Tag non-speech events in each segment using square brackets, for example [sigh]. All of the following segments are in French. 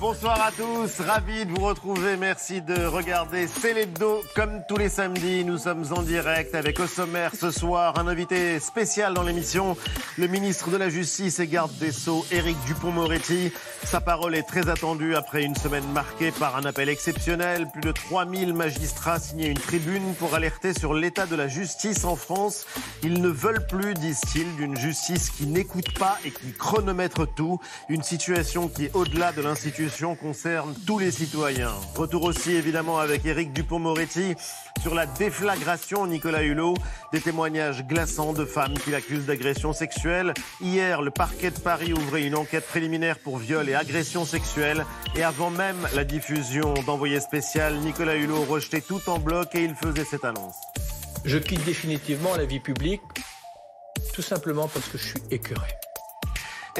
Bonsoir à tous, ravi de vous retrouver. Merci de regarder C'est l'hebdo comme tous les samedis. Nous sommes en direct avec au sommaire ce soir un invité spécial dans l'émission, le ministre de la Justice et garde des Sceaux, Éric Dupont-Moretti. Sa parole est très attendue après une semaine marquée par un appel exceptionnel. Plus de 3000 magistrats signaient une tribune pour alerter sur l'état de la justice en France. Ils ne veulent plus, disent-ils, d'une justice qui n'écoute pas et qui chronomètre tout. Une situation qui est au-delà de l'institution concerne tous les citoyens. Retour aussi évidemment avec Éric Dupont-Moretti sur la déflagration Nicolas Hulot, des témoignages glaçants de femmes qui l'accusent d'agression sexuelle. Hier, le parquet de Paris ouvrait une enquête préliminaire pour viol et agression sexuelle. Et avant même la diffusion d'envoyé spécial, Nicolas Hulot rejetait tout en bloc et il faisait cette annonce. Je quitte définitivement la vie publique, tout simplement parce que je suis écœuré.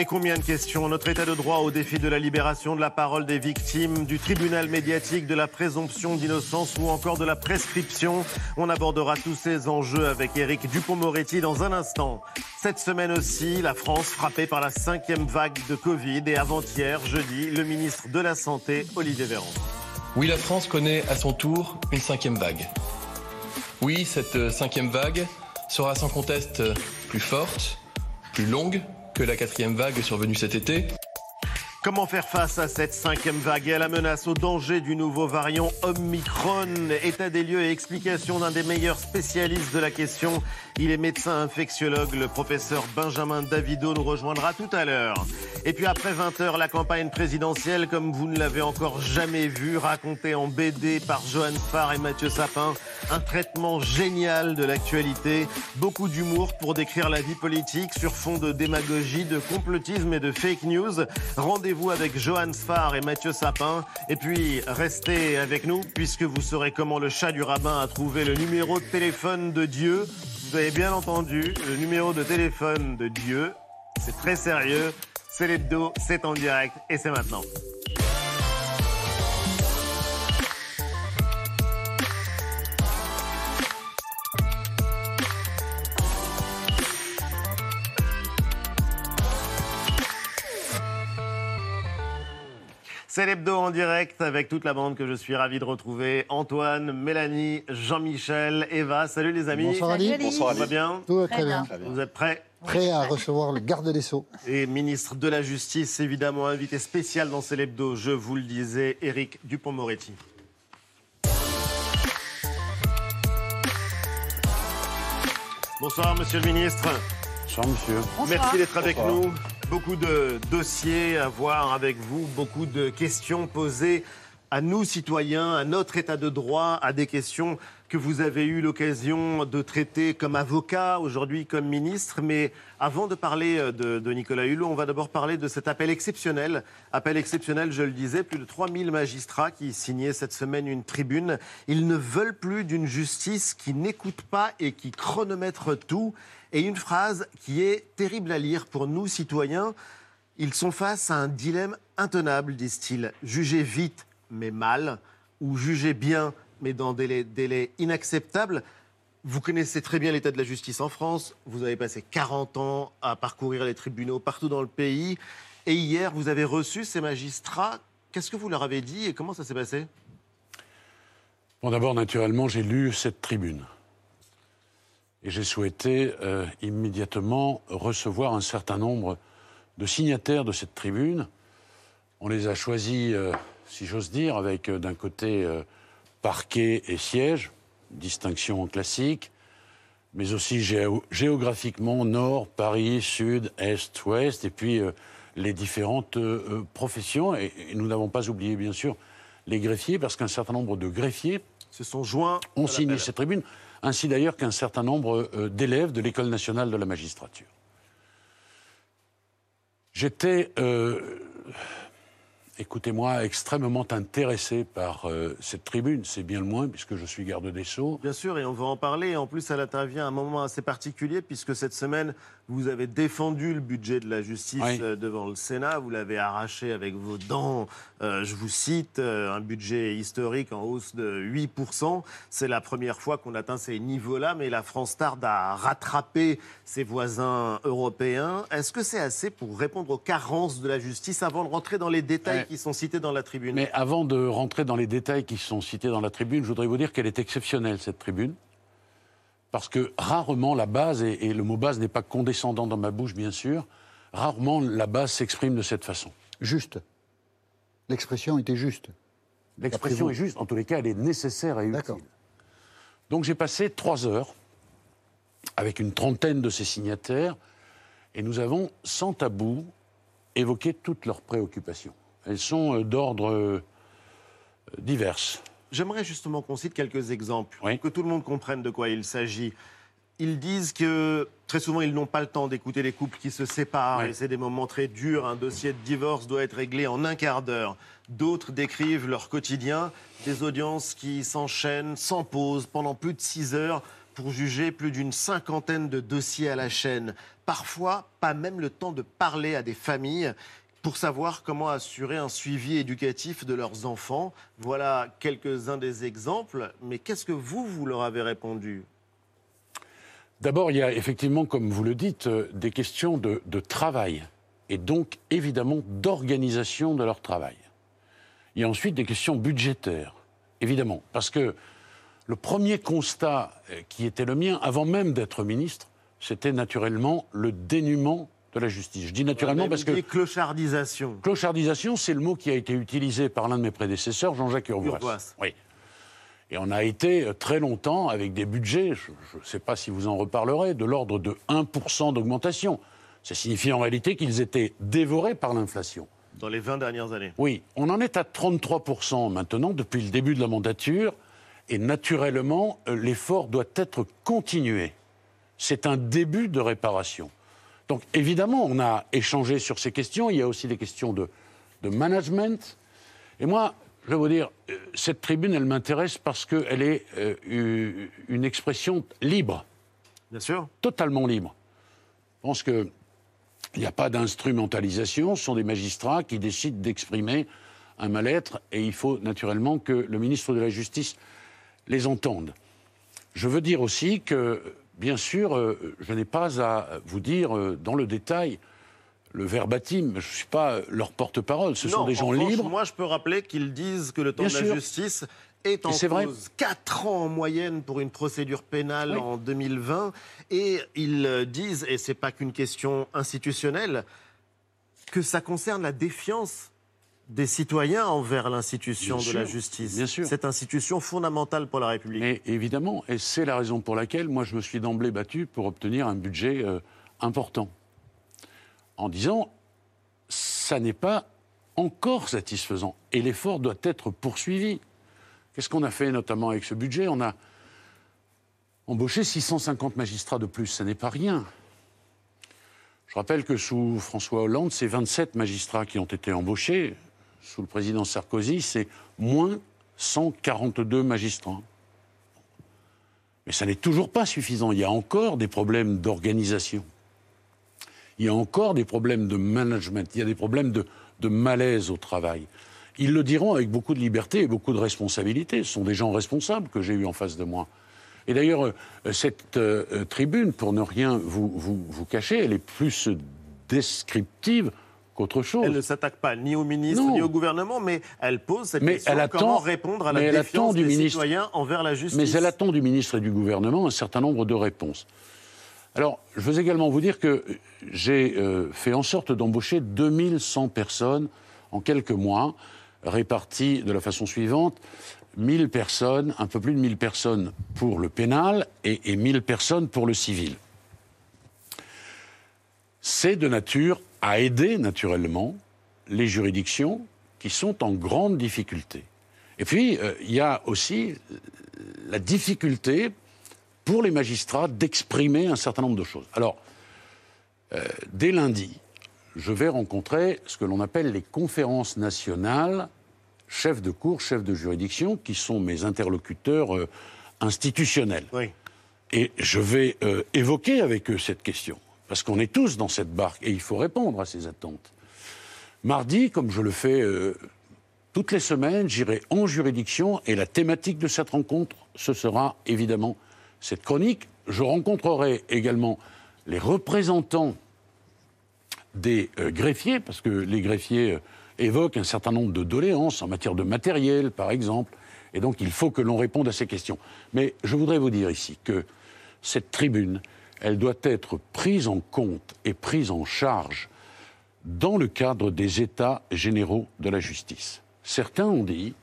Et combien de questions Notre état de droit au défi de la libération de la parole des victimes, du tribunal médiatique, de la présomption d'innocence ou encore de la prescription. On abordera tous ces enjeux avec Éric Dupont-Moretti dans un instant. Cette semaine aussi, la France frappée par la cinquième vague de Covid et avant-hier, jeudi, le ministre de la Santé, Olivier Véran. Oui, la France connaît à son tour une cinquième vague. Oui, cette cinquième vague sera sans conteste plus forte, plus longue, que la quatrième vague survenue cet été. Comment faire face à cette cinquième vague et à la menace au danger du nouveau variant Omicron État des lieux et explication d'un des meilleurs spécialistes de la question. Il est médecin infectiologue. Le professeur Benjamin Davido nous rejoindra tout à l'heure. Et puis après 20h, la campagne présidentielle, comme vous ne l'avez encore jamais vu, racontée en BD par Johan Farr et Mathieu Sapin. Un traitement génial de l'actualité. Beaucoup d'humour pour décrire la vie politique sur fond de démagogie, de complotisme et de fake news. Rendez-vous avec Johan Farr et Mathieu Sapin. Et puis, restez avec nous puisque vous saurez comment le chat du rabbin a trouvé le numéro de téléphone de Dieu. Vous avez bien entendu, le numéro de téléphone de Dieu. C'est très sérieux. C'est l'hebdo, c'est en direct et c'est maintenant. C'est l'hebdo en direct avec toute la bande que je suis ravi de retrouver. Antoine, Mélanie, Jean-Michel, Eva. Salut les amis. Bonsoir Ali. Bonsoir Tout va bien Tout va très bien. Vous êtes prêts Prêt à recevoir le garde des Sceaux. Et ministre de la Justice, évidemment, invité spécial dans C'est l'hebdo, je vous le disais, Éric Dupont-Moretti. Bonsoir, monsieur le ministre. Bonsoir, monsieur. Merci d'être avec nous. Beaucoup de dossiers à voir avec vous, beaucoup de questions posées à nous, citoyens, à notre état de droit, à des questions que vous avez eu l'occasion de traiter comme avocat, aujourd'hui comme ministre. Mais avant de parler de, de Nicolas Hulot, on va d'abord parler de cet appel exceptionnel. Appel exceptionnel, je le disais, plus de 3000 magistrats qui signaient cette semaine une tribune. Ils ne veulent plus d'une justice qui n'écoute pas et qui chronomètre tout. Et une phrase qui est terrible à lire pour nous, citoyens. Ils sont face à un dilemme intenable, disent-ils. Juger vite, mais mal, ou juger bien, mais dans des délais inacceptables. Vous connaissez très bien l'état de la justice en France. Vous avez passé 40 ans à parcourir les tribunaux partout dans le pays. Et hier, vous avez reçu ces magistrats. Qu'est-ce que vous leur avez dit et comment ça s'est passé? Bon, d'abord, naturellement, j'ai lu cette tribune. Et j'ai souhaité euh, immédiatement recevoir un certain nombre de signataires de cette tribune. On les a choisis, euh, si j'ose dire, avec euh, d'un côté parquet et siège, distinction classique, mais aussi géo- géographiquement nord, Paris, sud, est, ouest, et puis euh, les différentes euh, euh, professions. Et, et nous n'avons pas oublié, bien sûr, les greffiers, parce qu'un certain nombre de greffiers Se sont joints. ont signé cette tribune, ainsi d'ailleurs qu'un certain nombre euh, d'élèves de l'École nationale de la magistrature. J'étais, écoutez-moi, extrêmement intéressé par euh, cette tribune, c'est bien le moins, puisque je suis garde des Sceaux. Bien sûr, et on va en parler. En plus, elle intervient à un moment assez particulier, puisque cette semaine, vous avez défendu le budget de la justice Oui. euh, devant le Sénat. Vous l'avez arraché avec vos dents. Euh, je vous cite, euh, un budget historique en hausse de 8%. C'est la première fois qu'on atteint ces niveaux-là, mais la France tarde à rattraper ses voisins européens. Est-ce que c'est assez pour répondre aux carences de la justice avant de rentrer dans les détails qui sont cités dans la tribune? Mais avant de rentrer dans les détails qui sont cités dans la tribune, je voudrais vous dire qu'elle est exceptionnelle, cette tribune. Parce que rarement la base, et, et le mot base n'est pas condescendant dans ma bouche, bien sûr, rarement la base s'exprime de cette façon. Juste. L'expression était juste. L'expression est juste, en tous les cas, elle est nécessaire et utile. Donc j'ai passé trois heures avec une trentaine de ces signataires et nous avons, sans tabou, évoqué toutes leurs préoccupations. Elles sont euh, d'ordre euh, divers. J'aimerais justement qu'on cite quelques exemples, Oui. que tout le monde comprenne de quoi il s'agit. Ils disent que très souvent, ils n'ont pas le temps d'écouter les couples qui se séparent Oui. et c'est des moments très durs. Un dossier de divorce doit être réglé en un quart d'heure. D'autres décrivent leur quotidien, des audiences qui s'enchaînent sans pause pendant plus de six heures pour juger plus d'une cinquantaine de dossiers à la chaîne. Parfois, pas même le temps de parler à des familles pour savoir comment assurer un suivi éducatif de leurs enfants. Voilà quelques-uns des exemples. Mais qu'est-ce que vous, vous leur avez répondu? D'abord, il y a effectivement, comme vous le dites, euh, des questions de, travail et donc évidemment d'organisation de leur travail. Il y a ensuite des questions budgétaires, évidemment, parce que le premier constat euh, qui était le mien, avant même d'être ministre, c'était naturellement le dénuement de la justice. Je dis naturellement parce que clochardisation. Clochardisation, c'est le mot qui a été utilisé par l'un de mes prédécesseurs, Jean-Jacques Urvoas. Urvoas. Oui. Et on a été euh, très longtemps avec des budgets, je ne sais pas si vous en reparlerez, de l'ordre de 1% d'augmentation. Ça signifie en réalité qu'ils étaient dévorés par l'inflation. Dans les 20 dernières années. Oui, on en est à 33% maintenant depuis le début de la mandature. Et naturellement, euh, l'effort doit être continué. C'est un début de réparation. Donc évidemment, on a échangé sur ces questions. Il y a aussi des questions de, de management. Et moi, je vais vous dire, euh, cette tribune, elle m'intéresse parce qu'elle est euh, une expression libre Bien sûr. totalement libre. Je pense qu'il n'y a pas d'instrumentalisation, ce sont des magistrats qui décident d'exprimer un mal-être et il faut naturellement que le ministre de la Justice les entende. Je veux dire aussi que, bien sûr, euh, je n'ai pas à vous dire euh, dans le détail le verbatim, je ne suis pas leur porte-parole, ce sont des gens libres. Moi, je peux rappeler qu'ils disent que le temps Bien de la justice est en vrai. cause 4 ans en moyenne pour une procédure pénale Oui. en 2020. Et ils euh, disent, et c'est pas qu'une question institutionnelle, que ça concerne la défiance des citoyens envers l'institution de la justice. bien sûr. Cette institution fondamentale pour la République. Mais évidemment, et c'est la raison pour laquelle moi je me suis d'emblée battu pour obtenir un budget euh, important. En disant, ça n'est pas encore satisfaisant et l'effort doit être poursuivi. Qu'est-ce qu'on a fait notamment avec ce budget? On a embauché 650 magistrats de plus, ce n'est pas rien. Je rappelle que sous François Hollande, c'est 27 magistrats qui ont été embauchés. Sous le président Sarkozy, c'est moins 142 magistrats. Mais ça n'est toujours pas suffisant. Il y a encore des problèmes d'organisation. Il y a encore des problèmes de management. Il y a des problèmes de, malaise au travail. Ils le diront avec beaucoup de liberté et beaucoup de responsabilité. Ce sont des gens responsables que j'ai eus en face de moi. Et d'ailleurs, euh, cette euh, euh, tribune, pour ne rien vous, vous cacher, elle est plus descriptive qu'autre chose. Elle ne s'attaque pas ni au ministre Non. ni au gouvernement, mais elle pose cette Mais question elle attend- comment répondre à la mais défiance des ministre. citoyens envers la justice? Mais elle attend du ministre et du gouvernement un certain nombre de réponses. Alors, je veux également vous dire que j'ai euh, fait en sorte d'embaucher 2100 personnes en quelques mois, réparties de la façon suivante 1000 personnes, un peu plus de 1000 personnes pour le pénal et, et 1000 personnes pour le civil. C'est de nature à aider naturellement les juridictions qui sont en grande difficulté. Et puis, euh, il y a aussi euh, la difficulté pour les magistrats d'exprimer un certain nombre de choses. Alors, euh, dès lundi, je vais rencontrer ce que l'on appelle les conférences nationales, chefs de cour, chefs de juridiction, qui sont mes interlocuteurs euh, institutionnels. Oui. Et je vais évoquer avec eux cette question, parce qu'on est tous dans cette barque et il faut répondre à ces attentes. Mardi, comme je le fais euh, toutes les semaines, j'irai en juridiction et la thématique de cette rencontre, ce sera évidemment cette chronique. Je rencontrerai également les représentants des euh, greffiers, parce que les greffiers, euh, évoque un certain nombre de doléances en matière de matériel, par exemple. Et donc, il faut que l'on réponde à ces questions. Mais je voudrais vous dire ici que cette tribune, elle doit être prise en compte et prise en charge dans le cadre des États généraux de la justice. Certains ont dit,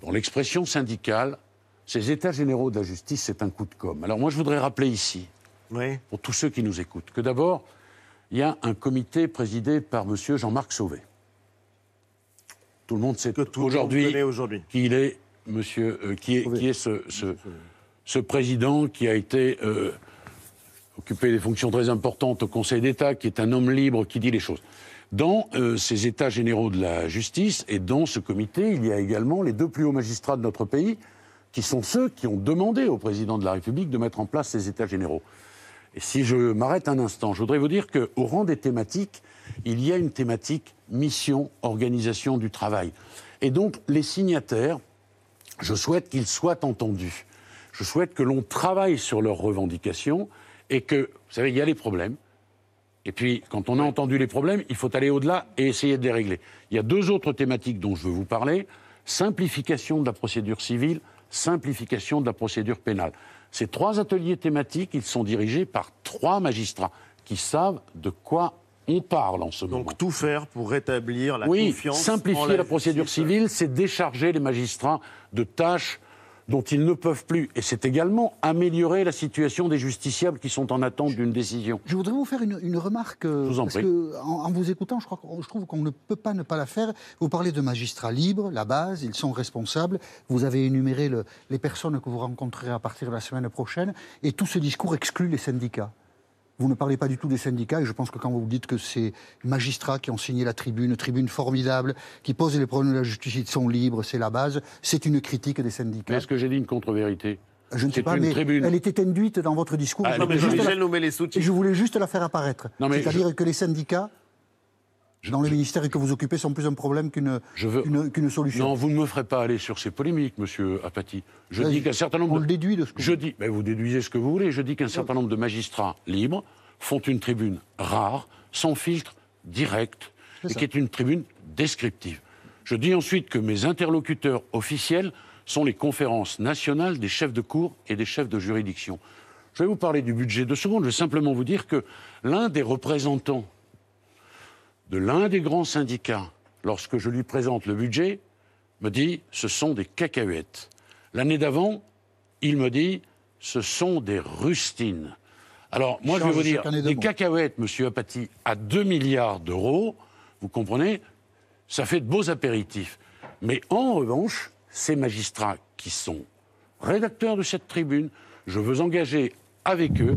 dans l'expression syndicale, ces États généraux de la justice, c'est un coup de com'. Alors moi, je voudrais rappeler ici, Oui. pour tous ceux qui nous écoutent, que d'abord, il y a un comité présidé par M. Jean-Marc Sauvé. Tout le monde sait aujourd'hui qu'il est, monsieur, euh, qui est, qui est ce, ce- ce président qui a été euh, occupé des fonctions très importantes au Conseil d'État, qui est un homme libre, qui dit les choses. Dans euh, ces États généraux de la justice et dans ce comité, il y a également les deux plus hauts magistrats de notre pays, qui sont ceux qui ont demandé au président de la République de mettre en place ces États généraux. Et si je m'arrête un instant, je voudrais vous dire qu'au rang des thématiques, il y a une thématique mission, organisation du travail. Et donc, les signataires, je souhaite qu'ils soient entendus. Je souhaite que l'on travaille sur leurs revendications et que, vous savez, il y a les problèmes. Et puis, quand on a entendu les problèmes, il faut aller au-delà et essayer de les régler. Il y a deux autres thématiques dont je veux vous parler. Simplification de la procédure civile, simplification de la procédure pénale. Ces trois ateliers thématiques, ils sont dirigés par trois magistrats qui savent de quoi on parle en ce moment. Donc tout faire pour rétablir la Oui, confiance. en simplifier la, procédure justice. civile, c'est décharger les magistrats de tâches dont ils ne peuvent plus. Et c'est également améliorer la situation des justiciables qui sont en attente d'une décision. Je voudrais vous faire une, une remarque. euh, vous en parce prie. que, en, en vous écoutant, je, crois, je trouve qu'on ne peut pas ne pas la faire. Vous parlez de magistrats libres, la base, ils sont responsables. Vous avez énuméré le- les personnes que vous rencontrerez à partir de la semaine prochaine. Et tout ce discours exclut les syndicats. Vous ne parlez pas du tout des syndicats, et je pense que quand vous dites que ces magistrats qui ont signé la tribune, tribune formidable, qui pose les problèmes de la justice, ils sont libres, c'est la base, c'est une critique des syndicats. est-ce que j'ai dit une contre-vérité? Je ne sais pas, une mais tribune. elle était induite dans votre discours. Ah, Je Non, voulais mais la- met les je voulais juste la faire apparaître. C'est-à-dire que les syndicats, dans le ministère que vous occupez, sont plus un problème qu'une veux- solution. Non, vous ne me ferez pas aller sur ces polémiques, monsieur Apathy. Je Là, dis qu'un certain On nombre le de... déduit de ce que Je vous dis, mais vous déduisez ce que vous voulez, je dis qu'un certain nombre de magistrats libres font une tribune rare, sans filtre, direct, C'est et ça. qui est une tribune descriptive. Je dis ensuite que mes interlocuteurs officiels sont les conférences nationales des chefs de cour et des chefs de juridiction. Je vais vous parler du budget deux secondes, je vais simplement vous dire que l'un des représentants de l'un des grands syndicats, lorsque je lui présente le budget, me dit ce sont des cacahuètes. L'année d'avant, il me dit ce sont des rustines. Alors, moi, je vais vous dire, des cacahuètes, monsieur Apathy, à 2 milliards d'euros, vous comprenez, ça fait de beaux apéritifs. Mais en revanche, ces magistrats qui sont rédacteurs de cette tribune, je veux engager avec eux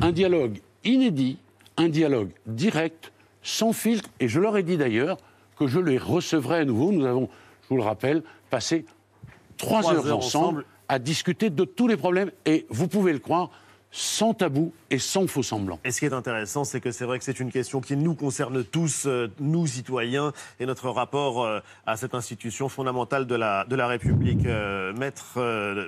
un dialogue inédit, un dialogue direct, sans filtre, et je leur ai dit d'ailleurs que je les recevrai à nouveau. Nous avons, je vous le rappelle, passé trois, heures, heures ensemble, ensemble. à discuter de tous les problèmes, et vous pouvez le croire, sans tabou et sans faux semblant. Et ce qui est intéressant, c'est que c'est vrai que c'est une question qui nous concerne tous, euh, nous citoyens, et notre rapport euh, à cette institution fondamentale de la, de la République. Euh, maître,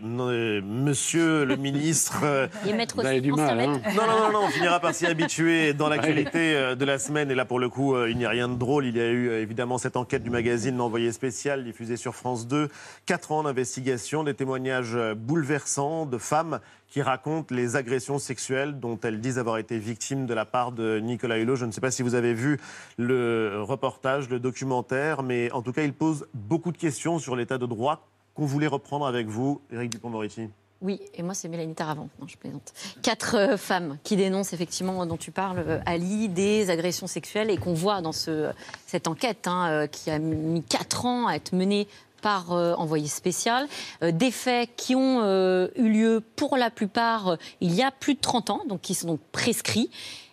monsieur le [laughs] ministre. Et maître Vous avez du mal, hein non, non, non, on finira par s'y habituer dans l'actualité de la semaine. Et là, pour le coup, il n'y a rien de drôle. Il y a eu évidemment cette enquête du magazine L'Envoyé spécial, diffusée sur France 2. Quatre ans d'investigation, des témoignages bouleversants de femmes qui racontent les agressions sexuelles dont elles disent avoir été victimes de la part de Nicolas Hulot. Je ne sais pas si vous avez vu le reportage, le documentaire, mais en tout cas, il pose beaucoup de questions sur l'état de droit qu'on voulait reprendre avec vous, Éric Dupond-Moretti. Oui, et moi c'est Mélanie Taravant. Non, je plaisante. Quatre euh, femmes qui dénoncent effectivement, dont tu parles, euh, Ali, des agressions sexuelles et qu'on voit dans ce, cette enquête hein, euh, qui a mis quatre ans à être menée par euh, envoyé spécial, Euh, des faits qui ont euh, eu lieu pour la plupart il y a plus de 30 ans, donc qui sont donc prescrits.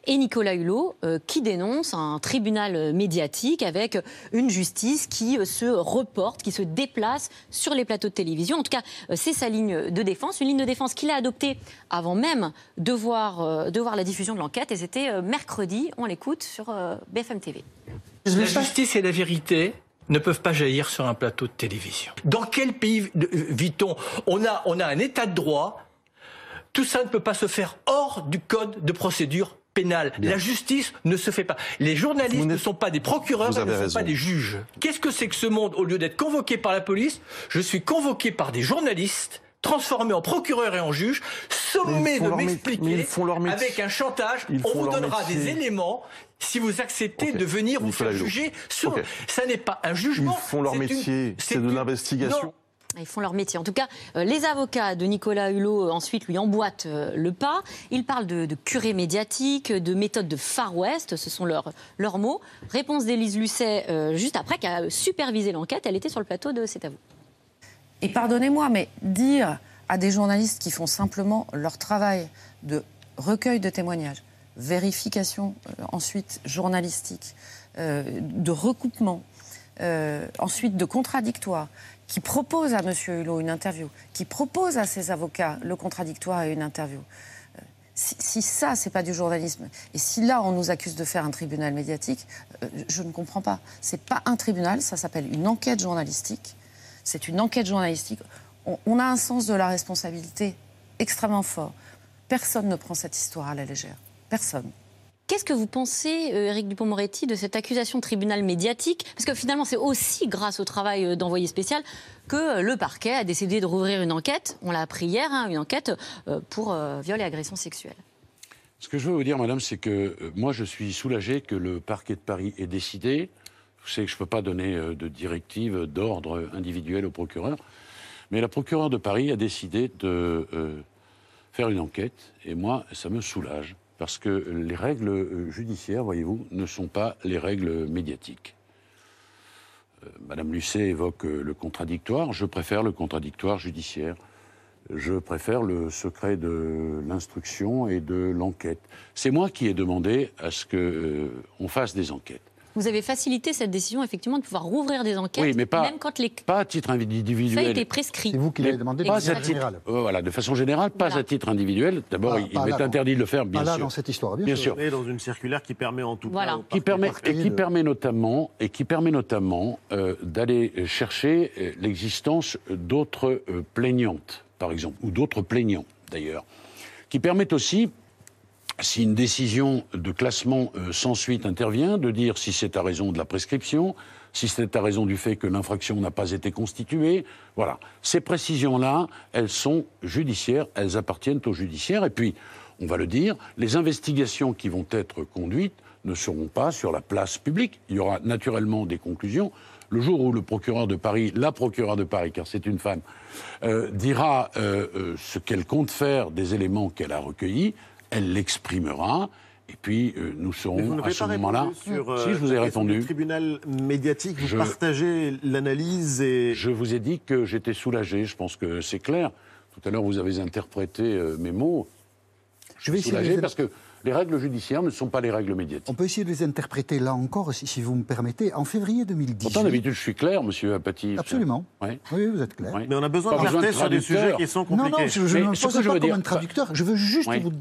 Et Nicolas Hulot qui dénonce un tribunal médiatique avec une justice qui se reporte, qui se déplace sur les plateaux de télévision. En tout cas, c'est sa ligne de défense, une ligne de défense qu'il a adoptée avant même de voir, la diffusion de l'enquête. Et c'était mercredi, on l'écoute sur BFM TV. La justice et la vérité ne peuvent pas jaillir sur un plateau de télévision. Dans quel pays de- vit-on? On a, on a un état de droit. Tout ça ne peut pas se faire hors du code de procédure pénale. La justice ne se fait pas. Les journalistes ne sont pas des procureurs, ils ne avez sont pas raison. des juges. Qu'est-ce que c'est que ce monde? Au lieu d'être convoqué par la police, je suis convoqué par des journalistes transformés en procureur et en juge, ils font de m'expliquer ils font leur métier. avec un chantage, Ils on vous donnera métier. des éléments si vous acceptez de venir vous faire juger sur... Ok. Ça n'est pas un Ils jugement. font leur c'est une- métier, c'est de l'investigation. Ils font leur métier. En tout cas, euh, les avocats de Nicolas Hulot euh, ensuite lui emboîtent euh, le pas. Ils parlent de, de curé médiatique, de méthode de Far West, ce sont leurs, leurs mots. Réponse d'Élise Lucet euh, juste après, qui a supervisé l'enquête. Elle était sur le plateau de C'est à vous. Et pardonnez-moi, mais dire à des journalistes qui font simplement leur travail de recueil de témoignages, vérification euh, ensuite journalistique, euh, de recoupement, euh, ensuite de contradictoire, qui propose à M. Hulot une interview, qui propose à ses avocats le contradictoire et une interview. Si, si ça, c'est pas du journalisme, et si là, on nous accuse de faire un tribunal médiatique, je ne comprends pas. C'est pas un tribunal, ça s'appelle une enquête journalistique. C'est une enquête journalistique. On, on a un sens de la responsabilité extrêmement fort. Personne ne prend cette histoire à la légère. Personne. Qu'est-ce que vous pensez, euh, Éric Dupont-Moretti, de cette accusation de tribunal médiatique Parce que finalement, c'est aussi grâce au travail euh, d'envoyé spécial que euh, le parquet a décidé de rouvrir une enquête, on l'a appris hier, hein, une enquête pour euh, viol et agression sexuelle. Ce que je veux vous dire, madame, c'est que moi, je suis soulagé que le parquet de Paris ait décidé. Que je ne peux pas donner euh, de directive, d'ordre individuel au procureur, mais la procureure de Paris a décidé de euh, faire une enquête, et moi, ça me soulage, parce que les règles euh, judiciaires, voyez-vous, ne sont pas les règles médiatiques. Euh, Madame Lucet évoque euh, le contradictoire, je préfère le contradictoire judiciaire. Je préfère le secret de l'instruction et de l'enquête. C'est moi qui ai demandé à ce qu'on on fasse des enquêtes. Vous avez facilité cette décision, effectivement, de pouvoir rouvrir des enquêtes, Oui, mais pas- même quand les Pas à titre individuel. étaient prescrits. C'est vous qui l'avez demandé de pas à titre, générale. euh, voilà, de façon générale, pas Voilà. à titre individuel. D'abord, il, m'est interdit de le faire, bien Pas là, sûr. dans cette histoire, bien, Bien sûr. sûr. Et dans une circulaire qui permet en tout Voilà. cas. Qui permet, et qui de- permet notamment, et qui permet notamment euh, d'aller chercher euh, l'existence d'autres euh, plaignantes, par exemple, ou d'autres plaignants, d'ailleurs, qui permettent aussi, si une décision de classement euh, sans suite intervient, de dire si c'est à raison de la prescription, si c'est à raison du fait que l'infraction n'a pas été constituée. Voilà. Ces précisions-là, elles sont judiciaires, elles appartiennent au judiciaire. Et puis, on va le dire, les investigations qui vont être conduites ne seront pas sur la place publique. Il y aura naturellement des conclusions. Le jour où le procureur de Paris, la procureure de Paris, car c'est une femme, euh, dira euh, ce qu'elle compte faire des éléments qu'elle a recueillis, elle l'exprimera. Et puis, euh, nous serons à ce moment-là. sur euh, si je vous ai répondu, tribunal médiatique, vous Je- partagez l'analyse et je vous ai dit que j'étais soulagé. Je pense que c'est clair. Tout à l'heure, vous avez interprété euh, mes mots. Je vais essayer de soulagé les- parce que les règles judiciaires ne sont pas les règles médiatiques. On peut essayer de les interpréter là encore, si, si vous me permettez. En février 2018. Pourtant, d'habitude, je suis clair, monsieur Apathy. Absolument. Oui, vous êtes clair. Mais on a besoin Pas de clarté sur des traducteur. sujets qui sont Non, compliqués. non, je, je ne me pose pas comme dire- un traducteur. Je veux juste Oui. vous,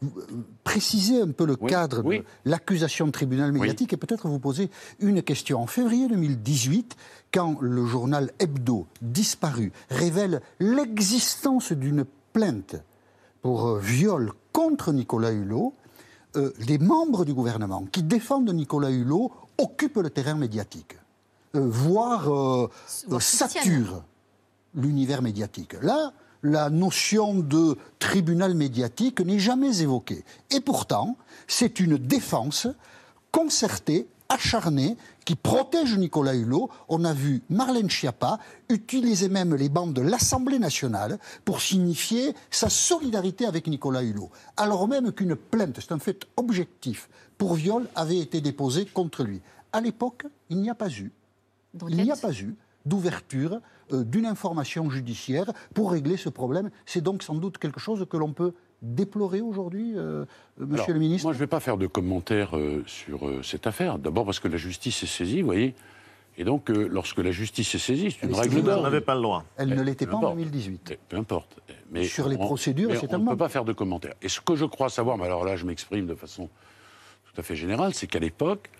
vous, euh, préciser un peu le Oui, cadre oui. de l'accusation de tribunal médiatique et peut-être vous poser une question. En février 2018, quand le journal Hebdo, disparu, révèle l'existence d'une plainte pour euh, viol contre Nicolas Hulot, euh, les membres du gouvernement qui défendent Nicolas Hulot occupent le terrain médiatique, euh, voire, euh, Voire saturent l'univers médiatique. Là, la notion de tribunal médiatique n'est jamais évoquée. Et pourtant, c'est une défense concertée, acharnée, qui protège Nicolas Hulot. On a vu Marlène Schiappa utiliser même les bandes de l'Assemblée nationale pour signifier sa solidarité avec Nicolas Hulot. Alors même qu'une plainte, c'est un fait objectif, pour viol avait été déposée contre lui. À l'époque, il n'y a pas eu il n'y a D'enquête? pas eu d'ouverture euh, d'une information judiciaire pour régler ce problème. C'est donc sans doute quelque chose que l'on peut déplorer aujourd'hui, euh, Monsieur Alors, le ministre Moi, je ne vais pas faire de commentaires euh, sur euh, cette affaire. D'abord parce que la justice est saisie, vous voyez. Et donc, euh, lorsque la justice est saisie, c'est une Elle règle Vous d'ordre. n'avez pas le droit. Elle ne l'était pas en importe. 2018. Eh, Peu importe. Mais Sur les procédures, mais c'est on ne peut pas faire de commentaires. Et ce que je crois savoir, mais alors là, je m'exprime de façon tout à fait générale, c'est qu'à l'époque,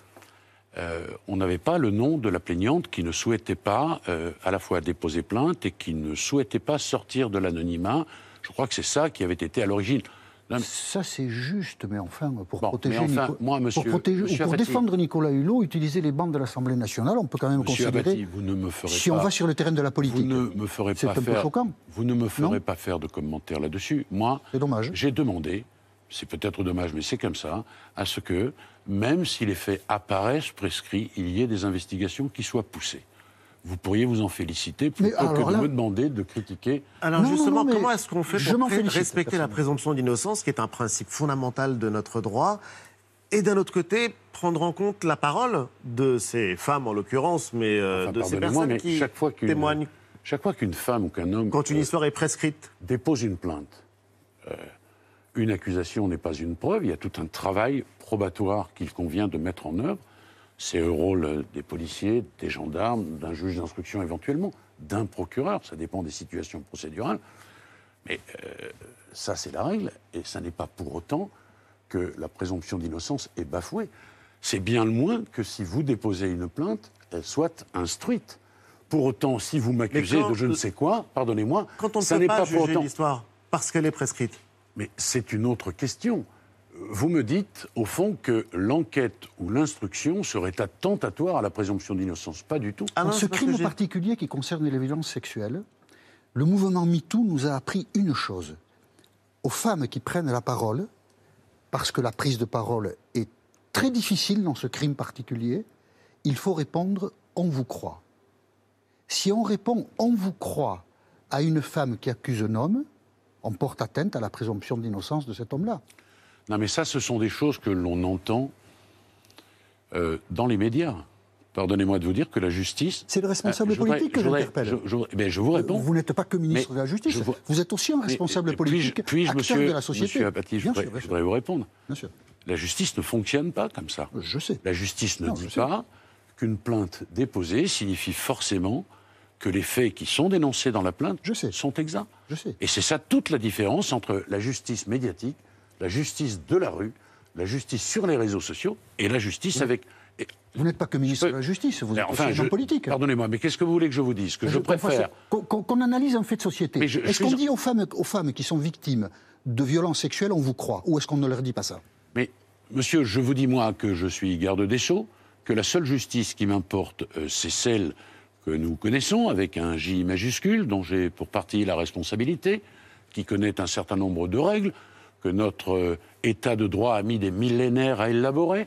euh, on n'avait pas le nom de la plaignante qui ne souhaitait pas euh, à la fois déposer plainte et qui ne souhaitait pas sortir de l'anonymat. Je crois que c'est ça qui avait été à l'origine Ça, c'est juste, mais enfin, pour Bon, protéger, mais enfin, Nico- moi, monsieur- pour, protéger- monsieur ou pour Abati- défendre Nicolas Hulot, utiliser les bancs de l'Assemblée nationale, on peut quand même Monsieur considérer. Abati, vous ne me ferez si pas. on va sur le terrain de la Vous politique, ne me ferez c'est pas un peu faire. choquant. Vous ne me ferez Non pas faire de commentaires là-dessus. Moi, C'est dommage. j'ai demandé, c'est peut-être dommage, mais c'est comme ça, à ce que, même si les faits apparaissent prescrits, il y ait des investigations qui soient poussées. Vous pourriez vous en féliciter plutôt Mais que de là- me demander de critiquer. Alors Non, justement, non, comment est-ce qu'on fait pour félicite, respecter la présomption d'innocence, qui est un principe fondamental de notre droit, et d'un autre côté, prendre en compte la parole de ces femmes, en l'occurrence, mais euh, Enfin, de ces personnes mais qui chaque fois qu'une- témoignent Chaque fois qu'une femme ou qu'un homme quand une euh, histoire est prescrite. dépose une plainte, euh, une accusation n'est pas une preuve, il y a tout un travail probatoire qu'il convient de mettre en œuvre. C'est le rôle des policiers, des gendarmes, d'un juge d'instruction éventuellement, d'un procureur, ça dépend des situations procédurales. Mais euh, ça, c'est la règle, et ça n'est pas pour autant que la présomption d'innocence est bafouée. C'est bien le moins que si vous déposez une plainte, elle soit instruite. Pour autant, si vous m'accusez de je ne sais quoi, pardonnez-moi, Quand on ne ça peut n'est pas, pas pour juger autant. l'histoire parce qu'elle est prescrite. Mais c'est une autre question. Vous me dites, au fond, que l'enquête ou l'instruction serait attentatoire à la présomption d'innocence. Pas du tout. Ah Dans non, pas ce crime particulier qui concerne les violences sexuelles, le mouvement MeToo nous a appris une chose. Aux femmes qui prennent la parole, parce que la prise de parole est très difficile dans ce crime particulier, il faut répondre on vous croit. Si on répond on vous croit à une femme qui accuse un homme, on porte atteinte à la présomption d'innocence de cet homme-là. Non, mais ça, ce sont des choses que l'on entend euh, dans les médias. Pardonnez-moi de vous dire que la justice. C'est le responsable Euh, politique que j'interpelle. je- je je vous réponds. Vous n'êtes pas que ministre Mais de la Justice, vous- vous êtes aussi un responsable politique, puis-je- monsieur, de la société. Monsieur je voudrais, je voudrais vous répondre. Bien sûr. La justice ne fonctionne pas comme ça. Je sais. La justice ne Non, dit pas qu'une plainte déposée signifie forcément que les faits qui sont dénoncés dans la plainte Je sais. sont exacts. Je sais. Et c'est ça toute la différence entre la justice médiatique, la justice de la rue, la justice sur les réseaux sociaux et la justice avec. et- Vous n'êtes pas que ministre peux- de la Justice, vous Mais êtes aussi un je- homme politique. Pardonnez-moi, mais qu'est-ce que vous voulez que je vous dise Que je, qu'on préfère. Analyse un fait de société. Est-ce qu'on dit aux femmes, aux femmes qui sont victimes de violences sexuelles, on vous croit Ou est-ce qu'on ne leur dit pas ça? Mais, monsieur, je vous dis, moi, que je suis garde des Sceaux, que la seule justice qui m'importe, euh, c'est celle que nous connaissons, avec un J majuscule, dont j'ai pour partie la responsabilité, qui connaît un certain nombre de règles, que notre euh, État de droit a mis des millénaires à élaborer,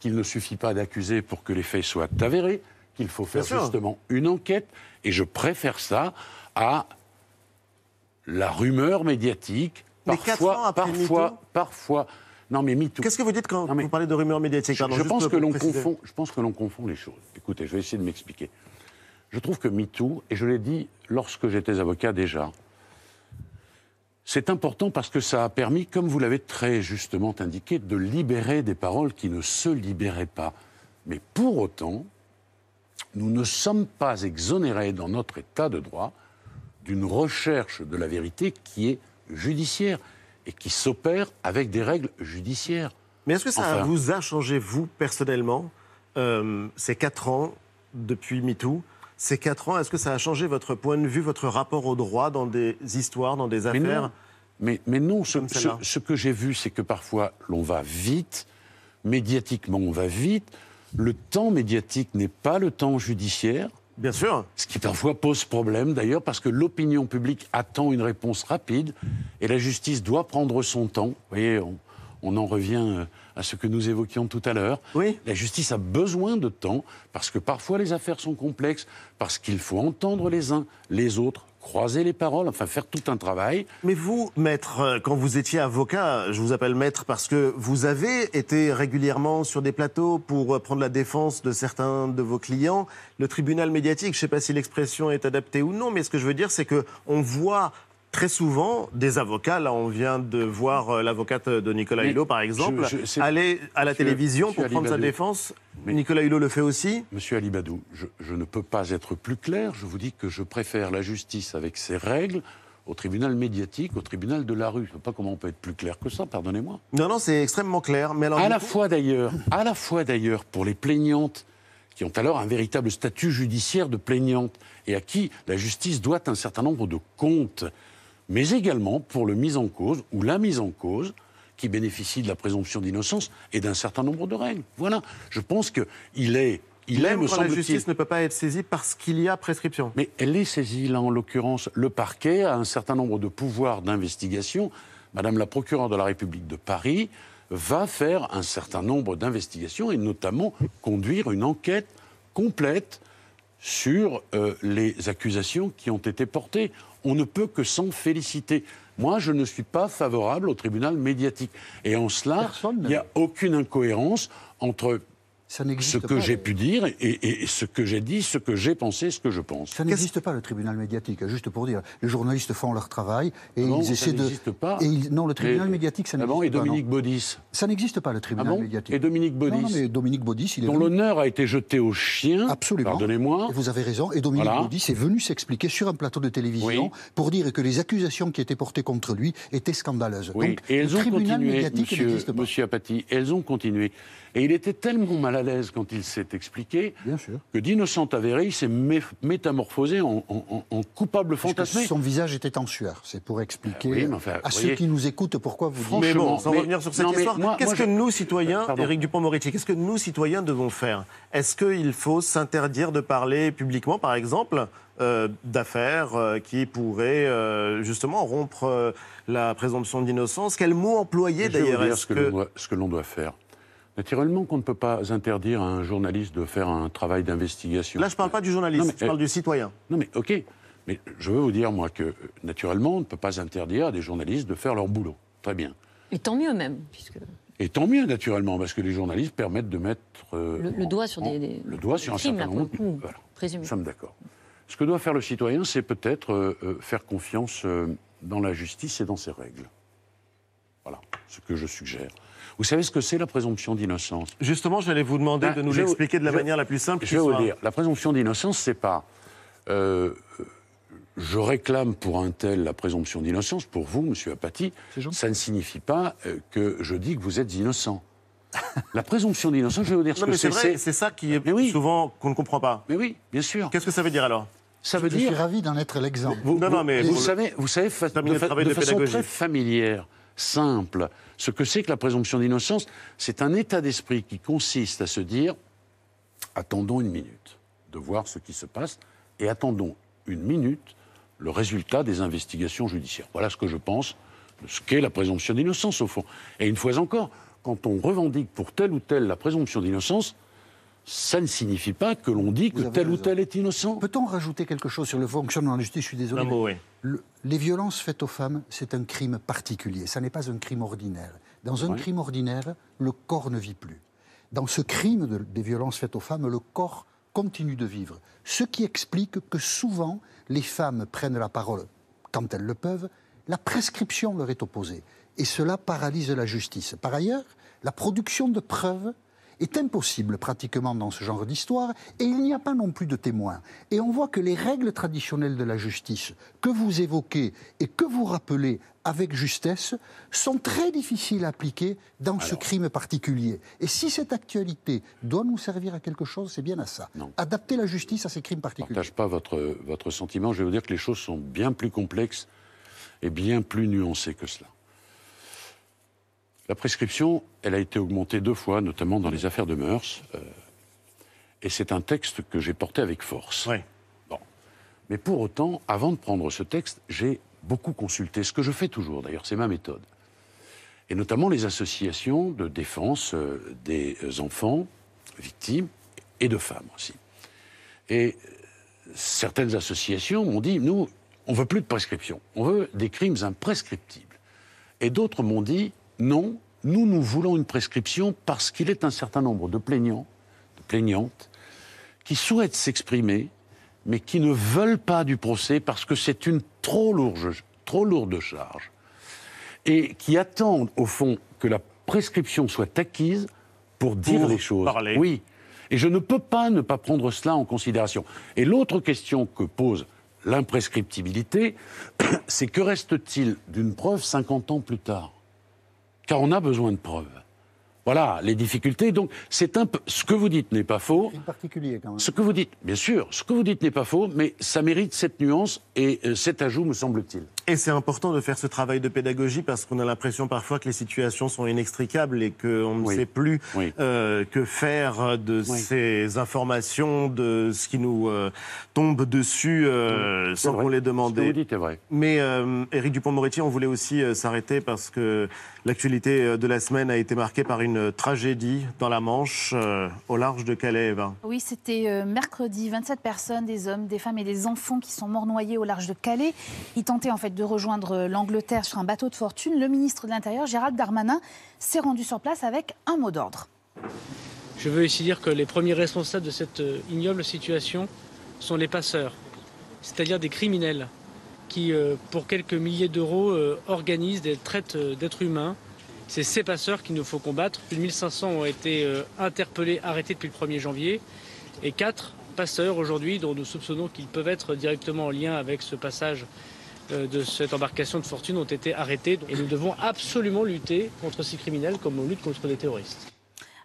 qu'il ne suffit pas d'accuser pour que les faits soient avérés, qu'il faut faire justement une enquête, et je préfère ça à la rumeur médiatique, Mais parfois, après parfois, parfois. Non, mais MeToo. Qu'est-ce que vous dites quand Non, vous parlez de rumeurs médiatiques Je, pense que l'on confond, je pense que l'on confond les choses. Écoutez, je vais essayer de m'expliquer. Je trouve que MeToo, et je l'ai dit lorsque j'étais avocat déjà, c'est important parce que ça a permis, comme vous l'avez très justement indiqué, de libérer des paroles qui ne se libéraient pas. Mais pour autant, nous ne sommes pas exonérés dans notre état de droit d'une recherche de la vérité qui est judiciaire et qui s'opère avec des règles judiciaires. Mais est-ce que ça Enfin. vous a changé, vous, personnellement, euh, ces quatre ans depuis MeToo? Ces quatre ans, est-ce que ça a changé votre point de vue, votre rapport au droit dans des histoires, dans des Mais affaires non, mais, mais non ce, que j'ai vu, c'est que parfois l'on va vite, médiatiquement on va vite, le temps médiatique n'est pas le temps judiciaire, Bien sûr. ce qui parfois pose problème d'ailleurs parce que l'opinion publique attend une réponse rapide et la justice doit prendre son temps. Vous voyez, on, on en revient euh, à ce que nous évoquions tout à l'heure. Oui. La justice a besoin de temps parce que parfois les affaires sont complexes, parce qu'il faut entendre les uns, les autres, croiser les paroles, enfin faire tout un travail. Mais vous, maître, euh, quand vous étiez avocat, je vous appelle maître parce que vous avez été régulièrement sur des plateaux pour euh, prendre la défense de certains de vos clients. Le tribunal médiatique, je ne sais pas si l'expression est adaptée ou non, mais ce que je veux dire, c'est que on voit très souvent des avocats. Là, on vient de voir euh, l'avocate de Nicolas Mais Hulot, par exemple, je- je- c'est- aller à la Monsieur- télévision Monsieur pour prendre sa défense. Mais- Nicolas Hulot le fait aussi. Monsieur Alibadou, je, je ne peux pas être plus clair. Je vous dis que je préfère la justice avec ses règles au tribunal médiatique, au tribunal de la rue. Je ne sais pas comment on peut être plus clair que ça, pardonnez-moi. Non, non, c'est extrêmement clair. Mais alors, À du la coup- fois d'ailleurs, à la fois d'ailleurs pour les plaignantes qui ont alors un véritable statut judiciaire de plaignante et à qui la justice doit un certain nombre de comptes. Mais également pour le mise en cause ou la mise en cause qui bénéficie de la présomption d'innocence et d'un certain nombre de règles. Voilà. Je pense qu'il est. Il est, me quand la justice ne peut pas être saisie parce qu'il y a prescription. Mais elle est saisie, là, en l'occurrence. Le parquet a un certain nombre de pouvoirs d'investigation. Madame la procureure de la République de Paris va faire un certain nombre d'investigations et notamment conduire une enquête complète sur euh, les accusations qui ont été portées. On ne peut que s'en féliciter. Moi, je ne suis pas favorable au tribunal médiatique. Et en cela, il n'y a aucune incohérence entre Ça ce que pas. j'ai pu dire et, et- et ce que j'ai dit, ce que j'ai pensé, ce que je pense. Ça n'existe pas le tribunal médiatique, juste pour dire. Les journalistes font leur travail et Ah non, ils ça essaient de. n'existe pas. Et ils- Non, le tribunal Et- médiatique, ça Ah n'existe bon, et pas. non. Dominique Baudis Ça n'existe pas le Ah tribunal bon médiatique. Et Dominique Baudis non, mais Dominique Baudis, il est dont l'honneur a été jeté aux chiens. Absolument. Pardonnez-moi. Et vous avez raison. Et Dominique Voilà. Baudis est venu s'expliquer sur un plateau de télévision Oui. pour dire que les accusations qui étaient portées contre lui étaient scandaleuses. Oui, Donc, et elles le ont tribunal continué, médiatique monsieur, n'existe pas. monsieur Apathy, elles ont continué. Et il était tellement mal à l'aise quand il s'est expliqué Bien sûr. que d'innocent avéré, il s'est mé- métamorphosé en, en- en- en coupable fantasmé. son visage était en sueur. C'est pour expliquer Ah oui, mais enfin, à ceux voyez- qui nous écoutent pourquoi vous dites. Franchement, Mais bon, sans mais- revenir sur cette non, histoire, qu'est-ce que je- nous, citoyens. Éric Dupont-Moretti, qu'est-ce que nous, citoyens, devons faire? Est-ce qu'il faut s'interdire de parler publiquement, par exemple, euh, d'affaires euh, qui pourraient euh, justement rompre euh, la présomption d'innocence? Quel mot employer d'ailleurs? ce que, que- l'on doit, ce que l'on doit faire. Naturellement qu'on ne peut pas interdire à un journaliste de faire un travail d'investigation. Là, je ne parle pas du journaliste, Non, mais, je parle euh, du citoyen. Non mais ok, mais je veux vous dire moi que euh, naturellement on ne peut pas interdire à des journalistes de faire leur boulot. Très bien. Et tant mieux même, puisque Et tant mieux naturellement parce que les journalistes permettent de mettre euh, Le- le en- doigt sur en- des- des- le doigt sur un crimes, certain là, pour nombre. le coup, Voilà. présumé. Nous sommes d'accord. Ce que doit faire le citoyen, c'est peut-être euh, euh, faire confiance euh, dans la justice et dans ses règles. Voilà ce que je suggère. Vous savez ce que c'est la présomption d'innocence? Justement, j'allais vous demander Ben, de nous vais vous- l'expliquer de la je- manière la plus simple. Je vais vous dire, la présomption d'innocence, c'est pas. euh, je réclame pour un tel la présomption d'innocence, pour vous, monsieur Apathy, ça ne signifie pas euh, que je dis que vous êtes innocent. [laughs] la présomption d'innocence, je vais vous dire ce Non, que mais c'est c'est. vrai, c'est ça qui est oui. souvent qu'on ne comprend pas. Mais oui, bien sûr. Qu'est-ce que ça veut dire alors? Ça veut Je suis ravi d'en être l'exemple. Vous, Non, non, mais vous le- savez, vous savez fa- de, fa- de de façon très familière, simple, ce que c'est que la présomption d'innocence, c'est un état d'esprit qui consiste à se dire attendons une minute de voir ce qui se passe et attendons une minute le résultat des investigations judiciaires. Voilà ce que je pense de ce qu'est la présomption d'innocence au fond. Et une fois encore, quand on revendique pour telle ou telle la présomption d'innocence, ça ne signifie pas que l'on dit que tel ou tel est innocent. Peut-on rajouter quelque chose sur le fonctionnement de la justice? Je suis désolé. Oui. Le- les violences faites aux femmes, c'est un crime particulier. Ça n'est pas un crime ordinaire. Dans un crime ordinaire, le corps ne vit plus. Dans ce crime de- des violences faites aux femmes, le corps continue de vivre. Ce qui explique que souvent, les femmes prennent la parole quand elles le peuvent. La prescription leur est opposée. Et cela paralyse la justice. Par ailleurs, la production de preuves est impossible pratiquement dans ce genre d'histoire et il n'y a pas non plus de témoins. Et on voit que les règles traditionnelles de la justice que vous évoquez et que vous rappelez avec justesse sont très difficiles à appliquer dans ce crime particulier. Et si cette actualité doit nous servir à quelque chose, c'est bien à ça. Non. Adapter la justice à ces crimes Je ne particuliers. partage pas votre, votre sentiment. Je vais vous dire que les choses sont bien plus complexes et bien plus nuancées que cela. La prescription, elle a été augmentée deux fois, notamment dans les affaires de mœurs. euh, et c'est un texte que j'ai porté avec force. Oui. Bon. Mais pour autant, avant de prendre ce texte, j'ai beaucoup consulté, ce que je fais toujours d'ailleurs, c'est ma méthode. Et notamment les associations de défense euh, des enfants victimes et de femmes aussi. Et certaines associations m'ont dit, nous, on veut plus de prescription, on veut des crimes imprescriptibles. Et d'autres m'ont dit, non, nous, nous voulons une prescription parce qu'il est un certain nombre de plaignants, de plaignantes, qui souhaitent s'exprimer, mais qui ne veulent pas du procès parce que c'est une trop lourde, trop lourde charge. Et qui attendent, au fond, que la prescription soit acquise pour dire Pour les choses. parler. Oui. Et je ne peux pas ne pas prendre cela en considération. Et l'autre question que pose l'imprescriptibilité, [clears throat] c'est que reste-t-il d'une preuve 50 ans plus tard? Car on a besoin de preuves. Voilà les difficultés. Donc, c'est un peu. Ce que vous dites n'est pas faux. Crime particulier quand même. Ce que vous dites, bien sûr, ce que vous dites n'est pas faux, mais ça mérite cette nuance et euh, cet ajout, me semble-t-il. Et c'est important de faire ce travail de pédagogie parce qu'on a l'impression parfois que les situations sont inextricables et qu'on ne Oui. sait plus Oui. euh, que faire de Oui. ces informations, de ce qui nous euh, tombe dessus euh, sans qu'on les Ce que vous demande. dites est vrai. Mais euh, Éric Dupont-Moretti, on voulait aussi euh, s'arrêter parce que l'actualité de la semaine a été marquée par une tragédie dans la Manche, euh, au large de Calais. Eva. Oui, c'était euh, mercredi. 27 personnes, des hommes, des femmes et des enfants qui sont morts noyés au large de Calais. Ils tentaient en fait de rejoindre euh, l'Angleterre sur un bateau de fortune. Le ministre de l'Intérieur, Gérald Darmanin, s'est rendu sur place avec un mot d'ordre. Je veux ici dire que les premiers responsables de cette euh, ignoble situation sont les passeurs, c'est-à-dire des criminels qui, euh, pour quelques milliers d'euros, euh, organisent des traites euh, d'êtres humains. C'est ces passeurs qu'il nous faut combattre. Plus de 1500 ont été euh, interpellés, arrêtés depuis le 1er janvier, et quatre passeurs aujourd'hui dont nous soupçonnons qu'ils peuvent être directement en lien avec ce passage euh, de cette embarcation de fortune ont été arrêtés. Et nous devons absolument lutter contre ces criminels comme on lutte contre les terroristes.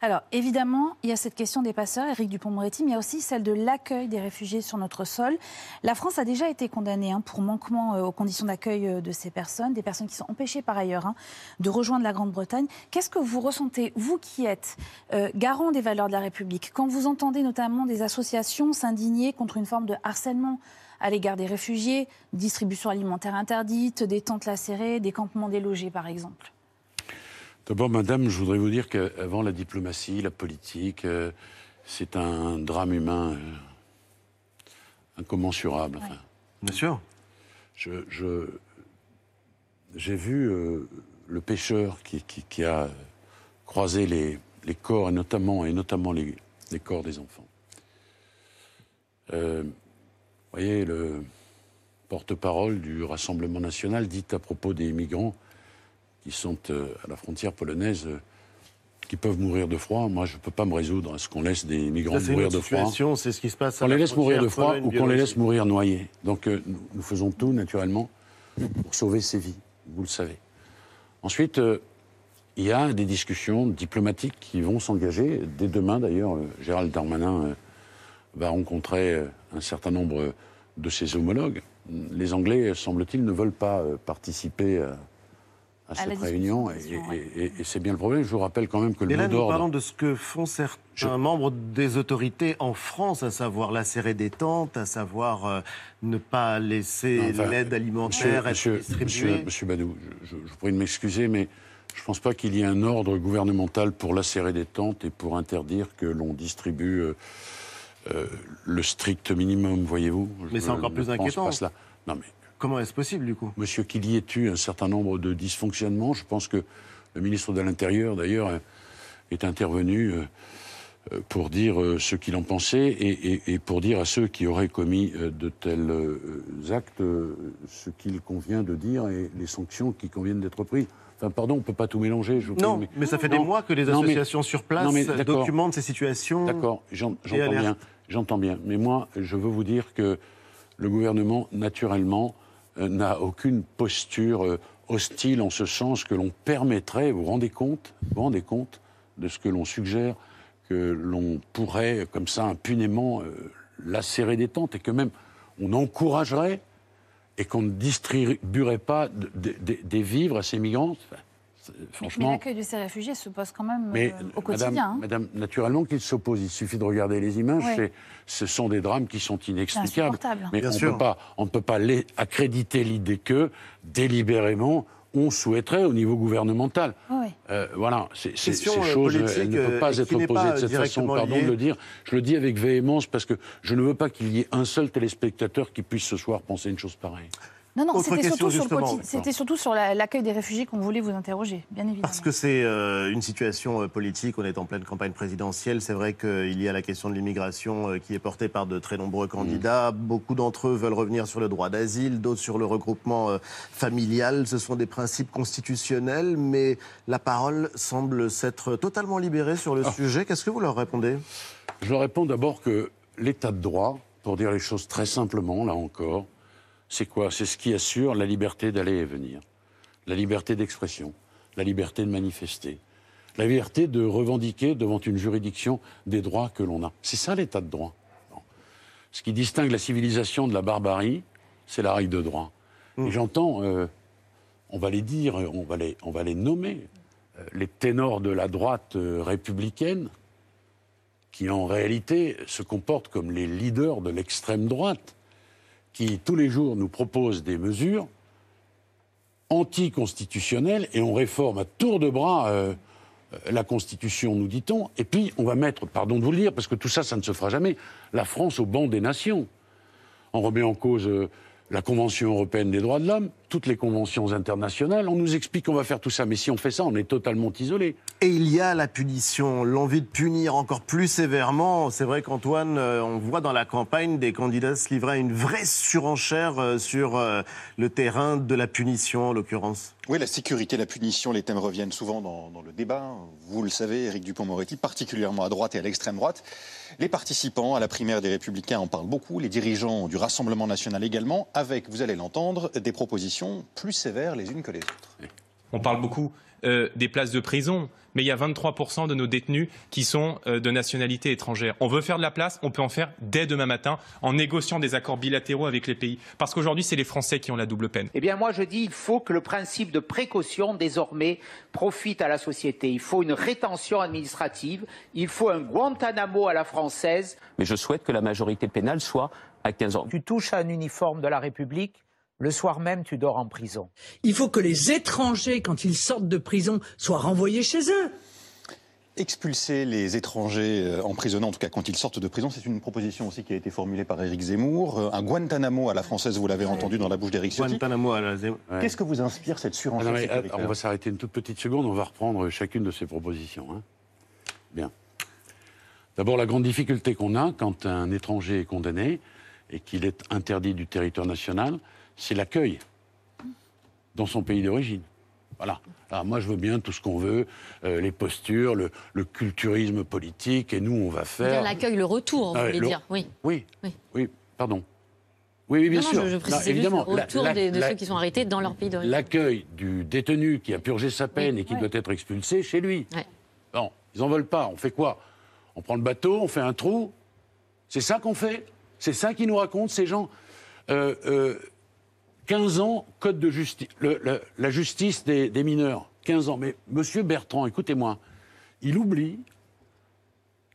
Alors, évidemment, il y a cette question des passeurs, Éric Dupont-Moretti, mais il y a aussi celle de l'accueil des réfugiés sur notre sol. La France a déjà été condamnée hein, pour manquement euh, aux conditions d'accueil euh, de ces personnes, des personnes qui sont empêchées par ailleurs hein, de rejoindre la Grande-Bretagne. Qu'est-ce que vous ressentez, vous qui êtes euh, garant des valeurs de la République, quand vous entendez notamment des associations s'indigner contre une forme de harcèlement à l'égard des réfugiés, distribution alimentaire interdite, des tentes lacérées, des campements délogés par exemple? D'abord, madame, je voudrais vous dire qu'avant la diplomatie, la politique, euh, c'est un drame humain euh, incommensurable. enfin. Bien sûr. Je- je- j'ai vu euh, le pêcheur qui, qui- qui a croisé les, les corps, et notamment, et notamment les, les corps des enfants. Vous voyez, le porte-parole du Rassemblement national dit à propos des migrants qui sont euh, à la frontière polonaise, euh, qui peuvent mourir de froid. Moi, je ne peux pas me résoudre à ce qu'on laisse des migrants Ça, mourir de froid c'est ce qui se passe à qu'on les laisse mourir de froid ou qu'on les laisse mourir noyés. Donc euh, nous, faisons tout naturellement pour sauver ces vies, vous le savez. Ensuite, euh, il y a des discussions diplomatiques qui vont s'engager. Dès demain, d'ailleurs, euh, Gérald Darmanin va rencontrer un certain nombre de ses homologues. Les Anglais, semble-t-il, ne veulent pas participer à, à cette réunion. Et, sûr, ouais. et- et- et c'est bien le problème. Je vous rappelle quand même que le mot nous d'ordre... parlons de ce que font certains Je- membres des autorités en France, à savoir lacérer des tentes, à savoir euh, ne pas laisser enfin, l'aide alimentaire être Monsieur, distribuée. monsieur, monsieur Badou, je, je, je prie de m'excuser, mais je ne pense pas qu'il y ait un ordre gouvernemental pour lacérer des tentes et pour interdire que l'on distribue euh, euh, le strict minimum, voyez-vous. Mais c'est encore plus inquiétant. pas cela. Non, mais Comment est-ce possible, du coup? Monsieur, qu'il y ait eu un certain nombre de dysfonctionnements, je pense que le ministre de l'Intérieur, d'ailleurs, est intervenu euh, pour dire euh, ce qu'il en pensait et, et- et pour dire à ceux qui auraient commis euh, de tels actes ce qu'il convient de dire et les sanctions qui conviennent d'être prises. Enfin, pardon, on ne peut pas tout mélanger. Je Non, mais- mais ça fait Non. des mois que les Non, mais- associations sur place non, mais d'accord. documentent ces situations. D'accord, j'entends bien. J'entends bien. Mais moi, je veux vous dire que le gouvernement, naturellement, n'a aucune posture euh, hostile en ce sens que l'on permettrait, vous rendez compte, vous rendez compte de ce que l'on suggère, que l'on pourrait, comme ça, impunément, euh, lacérer des tentes et que même on encouragerait et qu'on ne distribuerait pas de- de- de- des vivres à ces migrants? Mais, l'accueil de ces réfugiés se pose quand même Mais euh, au quotidien. madame, hein. madame, naturellement qu'ils s'opposent. Il suffit de regarder les images. Ce sont des drames qui sont inexplicables. Mais Bien on sûr. peut pas, on ne peut pas les- accréditer l'idée que délibérément on souhaiterait au niveau gouvernemental. Oui. Euh, voilà, c'est- ces euh, choses, elles ne euh, peuvent pas être posées de cette façon. Pardon de le dire. Je le dis avec véhémence parce que je ne veux pas qu'il y ait un seul téléspectateur qui puisse ce soir penser une chose pareille. Non, non, c'était surtout, sur surtout la- l'accueil des réfugiés qu'on voulait vous interroger, bien évidemment. Parce que c'est euh, une situation euh, politique, on est en pleine campagne présidentielle. C'est vrai qu'il y a la question de l'immigration euh, qui est portée par de très nombreux candidats. Beaucoup d'entre eux veulent revenir sur le droit d'asile, d'autres sur le regroupement euh, familial. Ce sont des principes constitutionnels, mais la parole semble s'être totalement libérée sur le sujet. Qu'est-ce que vous leur répondez? Je leur réponds d'abord que l'état de droit, pour dire les choses très simplement, là encore, c'est quoi? C'est ce qui assure la liberté d'aller et venir, la liberté d'expression, la liberté de manifester, la liberté de revendiquer devant une juridiction des droits que l'on a. C'est ça l'état de droit. Ce qui distingue la civilisation de la barbarie, c'est la règle de droit. Et j'entends, euh, on va les dire, on va les, on va les nommer, euh, les ténors de la droite euh, républicaine, qui en réalité se comportent comme les leaders de l'extrême droite, qui tous les jours nous proposent des mesures anticonstitutionnelles et on réforme à tour de bras euh, euh, la Constitution, nous dit-on, et puis on va mettre, pardon de vous le dire, parce que tout ça, ça ne se fera jamais, la France au banc des nations. On remet en cause euh, la Convention européenne des droits de l'homme, toutes les conventions internationales. On nous explique qu'on va faire tout ça, mais si on fait ça, on est totalement isolé. Et il y a la punition, l'envie de punir encore plus sévèrement. C'est vrai qu'Antoine, euh, on voit dans la campagne des candidats se livrer à une vraie surenchère euh, sur euh, le terrain de la punition, en l'occurrence. Oui, la sécurité, la punition, les thèmes reviennent souvent dans, dans le débat. Vous le savez, Éric Dupont-Moretti, particulièrement à droite et à l'extrême droite. Les participants à la primaire des Républicains en parlent beaucoup, les dirigeants du Rassemblement national également, avec, vous allez l'entendre, des propositions plus sévères les unes que les autres. On parle beaucoup euh, des places de prison, mais il y a 23% de nos détenus qui sont euh, de nationalité étrangère. On veut faire de la place, on peut en faire dès demain matin en négociant des accords bilatéraux avec les pays. Parce qu'aujourd'hui, c'est les Français qui ont la double peine. Eh bien, moi, je dis il faut que le principe de précaution, désormais, profite à la société. Il faut une rétention administrative, il faut un Guantanamo à la française. Mais je souhaite que la majorité pénale soit à 15 ans. Tu touches à un uniforme de la République, le soir même, tu dors en prison. Il faut que les étrangers, quand ils sortent de prison, soient renvoyés chez eux. Expulser les étrangers euh, emprisonnés, en tout cas quand ils sortent de prison, c'est une proposition aussi qui a été formulée par Éric Zemmour. Euh, Un Guantanamo à la française, vous l'avez entendu dans la bouche d'Éric Ciotti. Guantanamo à la Zemmour. Qu'est-ce que vous inspire cette Ah surenchère mais, sécuritaire on va s'arrêter une toute petite seconde, on va reprendre chacune de ces propositions. hein. Bien. D'abord, la grande difficulté qu'on a quand un étranger est condamné et qu'il est interdit du territoire national, c'est l'accueil dans son pays d'origine. Voilà. Alors moi, je veux bien tout ce qu'on veut, euh, les postures, le, le culturisme politique, et nous, on va faire... l'accueil, le retour, vous Ah voulez le- dire, oui. Oui, Oui. oui, pardon. Oui, oui, bien non, sûr. non, je, je Non, évidemment, le la- retour la- des- de la- ceux qui sont arrêtés dans leur pays d'origine. L'accueil du détenu qui a purgé sa peine et qui doit être expulsé chez lui. Ouais. Bon, ils en veulent pas. On fait quoi? On prend le bateau, on fait un trou. C'est ça qu'on fait C'est ça qu'ils nous racontent, ces gens Euh, euh, 15 ans, code de justice. la justice des, des mineurs. 15 ans. Mais monsieur Bertrand, écoutez-moi, il oublie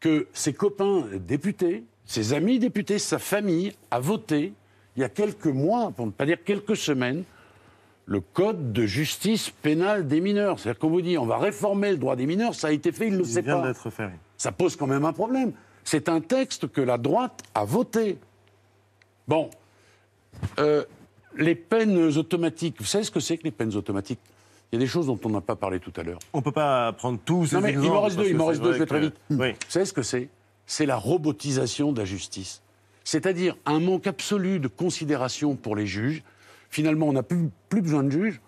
que ses copains députés, ses amis députés, sa famille a voté il y a quelques mois, pour ne pas dire quelques semaines, le code de justice pénale des mineurs. C'est-à-dire qu'on vous dit, on va réformer le droit des mineurs, ça a été fait, il ne le Il sait vient pas. fait. Ça pose quand même un problème. C'est un texte que la droite a voté. Bon, Euh, les peines automatiques, vous savez ce que c'est que les peines automatiques? Il y a des choses dont on n'a pas parlé tout à l'heure. On ne peut pas prendre tous ces Non mais il m'en reste deux, il m'en reste deux, je vais très que- vite. Oui. Vous savez ce que c'est? C'est la robotisation de la justice. C'est-à-dire un manque absolu de considération pour les juges. Finalement, on n'a plus, plus besoin de juges,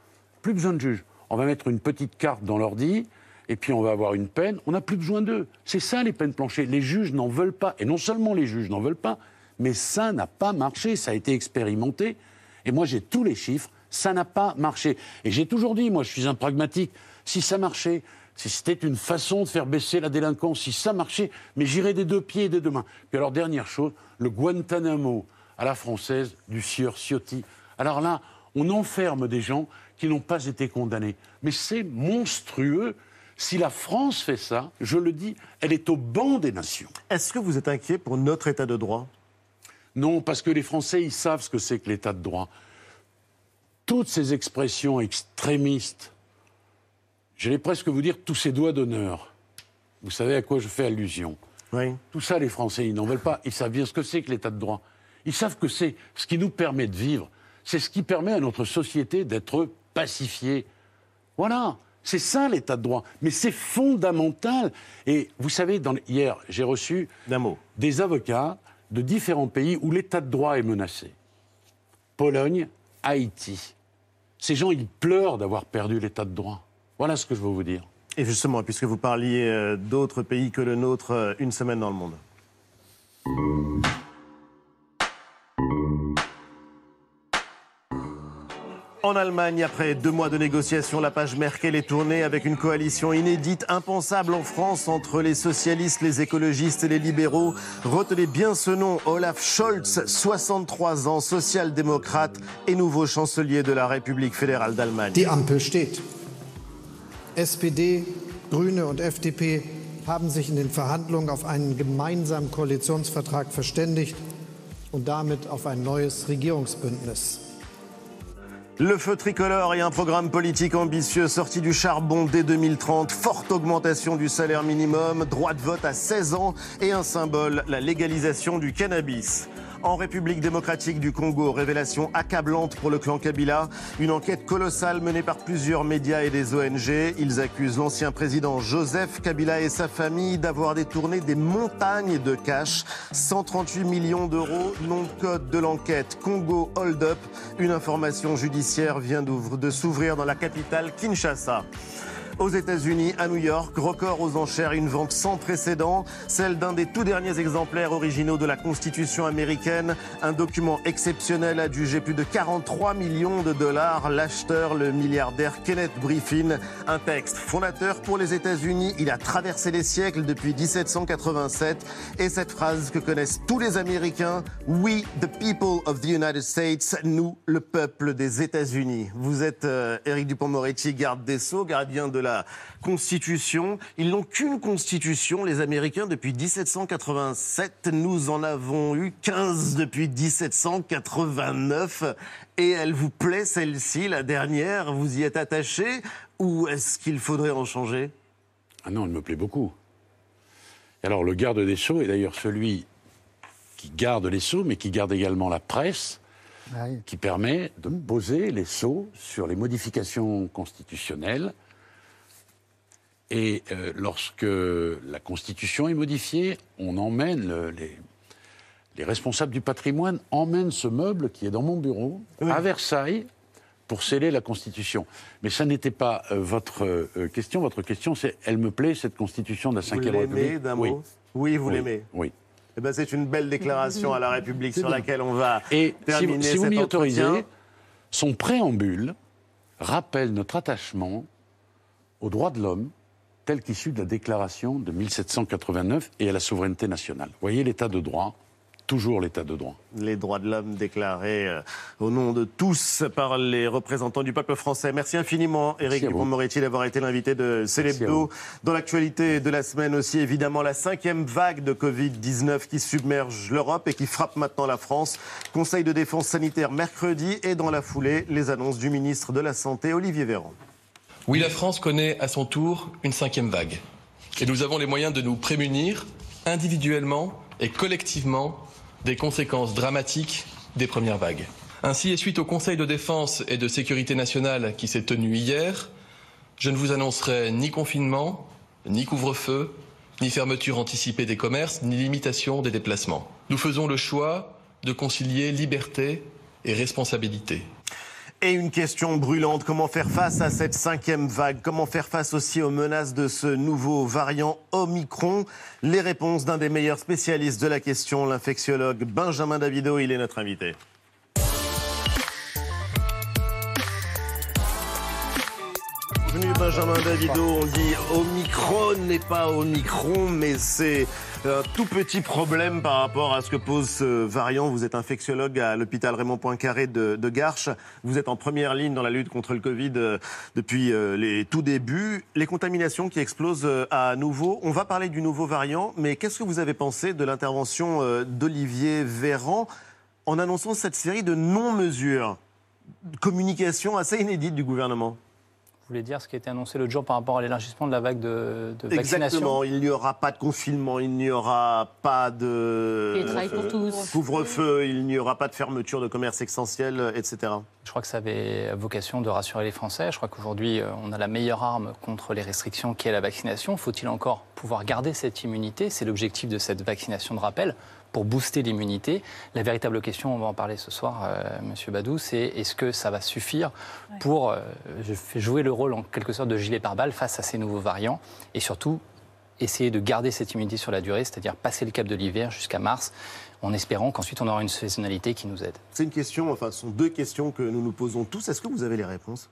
plus besoin de juges. On va mettre une petite carte dans l'ordi, et puis on va avoir une peine. On n'a plus besoin d'eux. C'est ça les peines planchées. Les juges n'en veulent pas. Et non seulement les juges n'en veulent pas, mais ça n'a pas marché. Ça a été expérimenté. Et moi, j'ai tous les chiffres. Ça n'a pas marché. Et j'ai toujours dit, moi, je suis un pragmatique. Si ça marchait, si c'était une façon de faire baisser la délinquance, si ça marchait, mais j'irais des deux pieds et des deux mains. Puis alors, dernière chose, le Guantanamo à la française du sieur Ciotti. Alors là, on enferme des gens qui n'ont pas été condamnés. Mais c'est monstrueux. Si la France fait ça, je le dis, elle est au banc des nations. Est-ce que vous êtes inquiet pour notre état de droit? Non, parce que les Français, ils savent ce que c'est que l'état de droit. Toutes ces expressions extrémistes, j'allais presque vous dire tous ces doigts d'honneur. Vous savez à quoi je fais allusion Oui. Tout ça, les Français, ils n'en veulent pas. Ils savent bien ce que c'est que l'état de droit. Ils savent que c'est ce qui nous permet de vivre. C'est ce qui permet à notre société d'être pacifiée. Voilà. C'est ça l'état de droit. Mais c'est fondamental. Et vous savez, dans hier, j'ai reçu des avocats de différents pays où l'état de droit est menacé. Pologne, Haïti. Ces gens, ils pleurent d'avoir perdu l'état de droit. Voilà ce que je veux vous dire. Et justement, puisque vous parliez euh, d'autres pays que le nôtre, euh, une semaine dans le monde. En Allemagne, après deux mois de négociations, la page Merkel est tournée avec une coalition inédite, impensable en France entre les socialistes, les écologistes et les libéraux. Retenez bien ce nom, Olaf Scholz, 63 ans, social-démocrate et nouveau chancelier de la République fédérale d'Allemagne. Die Ampel steht. SPD, Grüne und FDP haben sich in den Verhandlungen auf einen gemeinsamen Koalitionsvertrag verständigt und damit auf ein neues Regierungsbündnis. Le feu tricolore et un programme politique ambitieux sorti du charbon dès 2030, forte augmentation du salaire minimum, droit de vote à 16 ans et un symbole, la légalisation du cannabis. En République démocratique du Congo, révélation accablante pour le clan Kabila. Une enquête colossale menée par plusieurs médias et des ONG. Ils accusent l'ancien président Joseph Kabila et sa famille d'avoir détourné des montagnes de cash. 138 millions d'euros, nom de code de l'enquête Congo Hold Up. Une information judiciaire vient de s'ouvrir dans la capitale Kinshasa. Aux États-Unis, à New York, record aux enchères, une vente sans précédent, celle d'un des tout derniers exemplaires originaux de la Constitution américaine. Un document exceptionnel adjugé plus de 43 millions de dollars. L'acheteur, le milliardaire Kenneth Griffin, un texte fondateur pour les États-Unis. Il a traversé les siècles depuis 1787. Et cette phrase que connaissent tous les Américains, We, the people of the United States, nous, le peuple des États-Unis. Vous êtes euh, Éric Dupont-Moretti, garde des Sceaux, gardien de la Constitution. Ils n'ont qu'une Constitution, les Américains, depuis 1787. Nous en avons eu 15 depuis 1789. Et elle vous plaît, celle-ci, la dernière? Vous y êtes attaché? Ou est-ce qu'il faudrait en changer? Ah non, elle me plaît beaucoup. Alors, le garde des Sceaux est d'ailleurs celui qui garde les Sceaux, mais qui garde également la presse, qui permet de poser les Sceaux sur les modifications constitutionnelles et euh, lorsque la Constitution est modifiée, on emmène le- les, les responsables du patrimoine emmènent ce meuble qui est dans mon bureau à Versailles pour sceller la Constitution. Mais ça n'était pas euh, votre euh, question. Votre question, c'est elle me plaît cette Constitution de la l'aimez République? d'un Oui. mot Oui, vous Oui. l'aimez Oui. Eh ben, c'est une belle déclaration à la République sur bien. laquelle on va Et si terminer vous, si vous m'y autorisez, son préambule rappelle notre attachement aux droits de l'homme tel qu'issu de la déclaration de 1789 et à la souveraineté nationale? Vous voyez l'état de droit, toujours l'état de droit. Les droits de l'homme déclarés euh, au nom de tous par les représentants du peuple français. Merci infiniment, Éric. Dupond-Moretti, d'avoir été l'invité de Célébdo. Dans l'actualité de la semaine aussi, évidemment, la cinquième vague de Covid-19 qui submerge l'Europe et qui frappe maintenant la France. Conseil de défense sanitaire mercredi et dans la foulée, les annonces du ministre de la Santé, Olivier Véran. Oui, la France connaît à son tour une cinquième vague. Et nous avons les moyens de nous prémunir individuellement et collectivement des conséquences dramatiques des premières vagues. Ainsi, et suite au Conseil de défense et de sécurité nationale qui s'est tenu hier, je ne vous annoncerai ni confinement, ni couvre-feu, ni fermeture anticipée des commerces, ni limitation des déplacements. Nous faisons le choix de concilier liberté et responsabilité. Et une question brûlante, comment faire face à cette cinquième vague? Comment faire face aussi aux menaces de ce nouveau variant Omicron? Les réponses d'un des meilleurs spécialistes de la question, l'infectiologue Benjamin Davido, il est notre invité. Benjamin Davido, on dit Omicron n'est pas Omicron, mais c'est un tout petit problème par rapport à ce que pose ce variant. Vous êtes infectiologue à l'hôpital Raymond Poincaré de, de Garches. Vous êtes en première ligne dans la lutte contre le Covid euh, depuis euh, les tout débuts. Les contaminations qui explosent euh, à nouveau. On va parler du nouveau variant, mais qu'est-ce que vous avez pensé de l'intervention d'Olivier Véran en annonçant cette série de non-mesures? Communication assez inédite du gouvernement. Vous voulez dire ce qui a été annoncé l'autre jour par rapport à l'élargissement de la vague de, de vaccination Exactement, il n'y aura pas de confinement, il n'y aura pas de tous. couvre-feu, il n'y aura pas de fermeture de commerce essentiel, etc. Je crois que ça avait vocation de rassurer les Français. Je crois qu'aujourd'hui, euh, on a la meilleure arme contre les restrictions qui est la vaccination. Faut-il encore pouvoir garder cette immunité? C'est l'objectif de cette vaccination de rappel pour booster l'immunité. La véritable question, on va en parler ce soir, euh, Monsieur Badou, c'est est-ce que ça va suffire pour euh, jouer le rôle en quelque sorte de gilet pare-balles face à ces nouveaux variants et surtout essayer de garder cette immunité sur la durée, c'est-à-dire passer le cap de l'hiver jusqu'à mars, en espérant qu'ensuite on aura une saisonnalité qui nous aide. C'est une question, enfin, ce sont deux questions que nous nous posons tous. Est-ce que vous avez les réponses?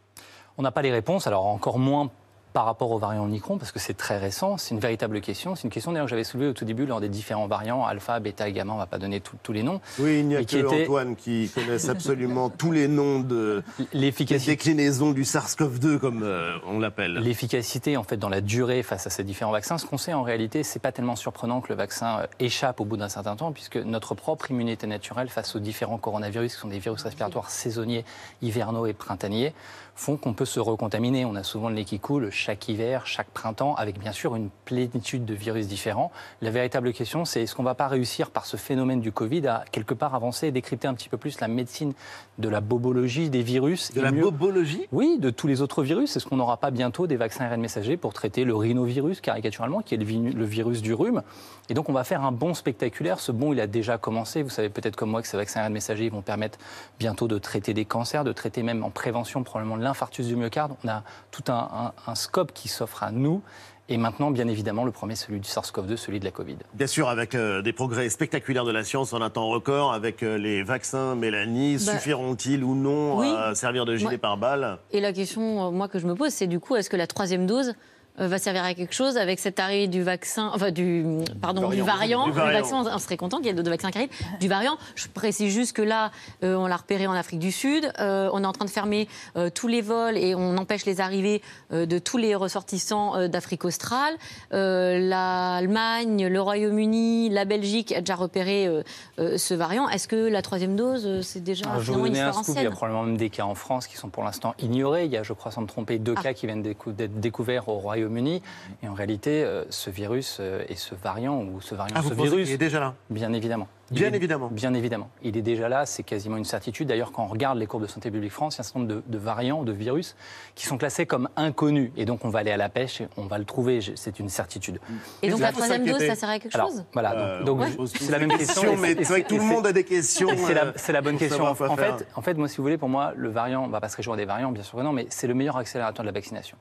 On n'a pas les réponses, alors encore moins par rapport aux variants Omicron, parce que c'est très récent, c'est une véritable question. C'est une question d'ailleurs que j'avais soulevée au tout début lors des différents variants, alpha, bêta, gamma, on ne va pas donner tous les noms. Oui, il n'y a que Antoine qui connaisse absolument tous les noms de [laughs] l'efficacité déclinaison du SARS-CoV-2, comme euh, on l'appelle. L'efficacité, en fait, dans la durée face à ces différents vaccins, ce qu'on sait en réalité, c'est pas tellement surprenant que le vaccin euh, échappe au bout d'un certain temps, puisque notre propre immunité naturelle face aux différents coronavirus, qui sont des virus respiratoires saisonniers, hivernaux et printaniers, font qu'on peut se recontaminer. On a souvent le nez qui coule chaque hiver, chaque printemps, avec bien sûr une plénitude de virus différents. La véritable question, c'est est-ce qu'on ne va pas réussir par ce phénomène du Covid à quelque part avancer et décrypter un petit peu plus la médecine de la bobologie des virus De la bobologie? Oui, de tous les autres virus. Est-ce qu'on n'aura pas bientôt des vaccins ARN messagers pour traiter le rhinovirus, caricaturalement, qui est le, virus du rhume? Et donc, on va faire un bond spectaculaire. Ce bond, il a déjà commencé. Vous savez peut-être comme moi que ces vaccins ARN messagers vont permettre bientôt de traiter des cancers, de traiter même en prévention probablement l'infarctus du myocarde. On a tout un, un scope qui s'offre à nous. Et maintenant, bien évidemment, le premier, celui du SARS-CoV-2, celui de la Covid. Bien sûr, avec euh, des progrès spectaculaires de la science en un temps record, avec euh, les vaccins, Mélanie, Bah, suffiront-ils ou non oui. à servir de gilet pare-balles? Et la question, euh, moi, que je me pose, c'est du coup, est-ce que la troisième dose euh, va servir à quelque chose avec cette arrivée du vaccin, enfin du, pardon, du variant. Du variant. Vaccin, on serait content qu'il y ait d'autres vaccins qui arrivent. Du variant, je précise juste que là, euh, on l'a repéré en Afrique du Sud. Euh, on est en train de fermer euh, tous les vols et on empêche les arrivées euh, de tous les ressortissants euh, d'Afrique australe. Euh, L'Allemagne, le Royaume-Uni, la Belgique a déjà repéré euh, euh, ce variant. Est-ce que la troisième dose, euh, c'est déjà Alors, je vous une un scoop. Il y a probablement même des cas en France qui sont pour l'instant ignorés. Il y a, je crois, sans me tromper, deux Ah. cas qui viennent d'être découverts au Royaume-Uni. Et en réalité, euh, ce virus euh, et ce variant, ou ce variant, Ah, ce virus. est déjà là? Bien évidemment. Bien est- évidemment. Bien évidemment. Il est déjà là, c'est quasiment une certitude. D'ailleurs, quand on regarde les courbes de Santé publique France, il y a un certain nombre de, de variants, de virus, qui sont classés comme inconnus. Et donc, on va aller à la pêche, et on va le trouver, c'est une certitude. Et donc la troisième dose, ça sert à quelque Alors, chose? voilà, Euh, donc, tous c'est la même question. mais et c'est vrai que tout le monde a des questions, C'est la, euh, la bonne question. En faire. fait, en fait, moi, si vous voulez, pour moi, le variant, on va pas se réjouir des variants, bien sûr que non, mais c'est le meilleur accélérateur de la vaccination.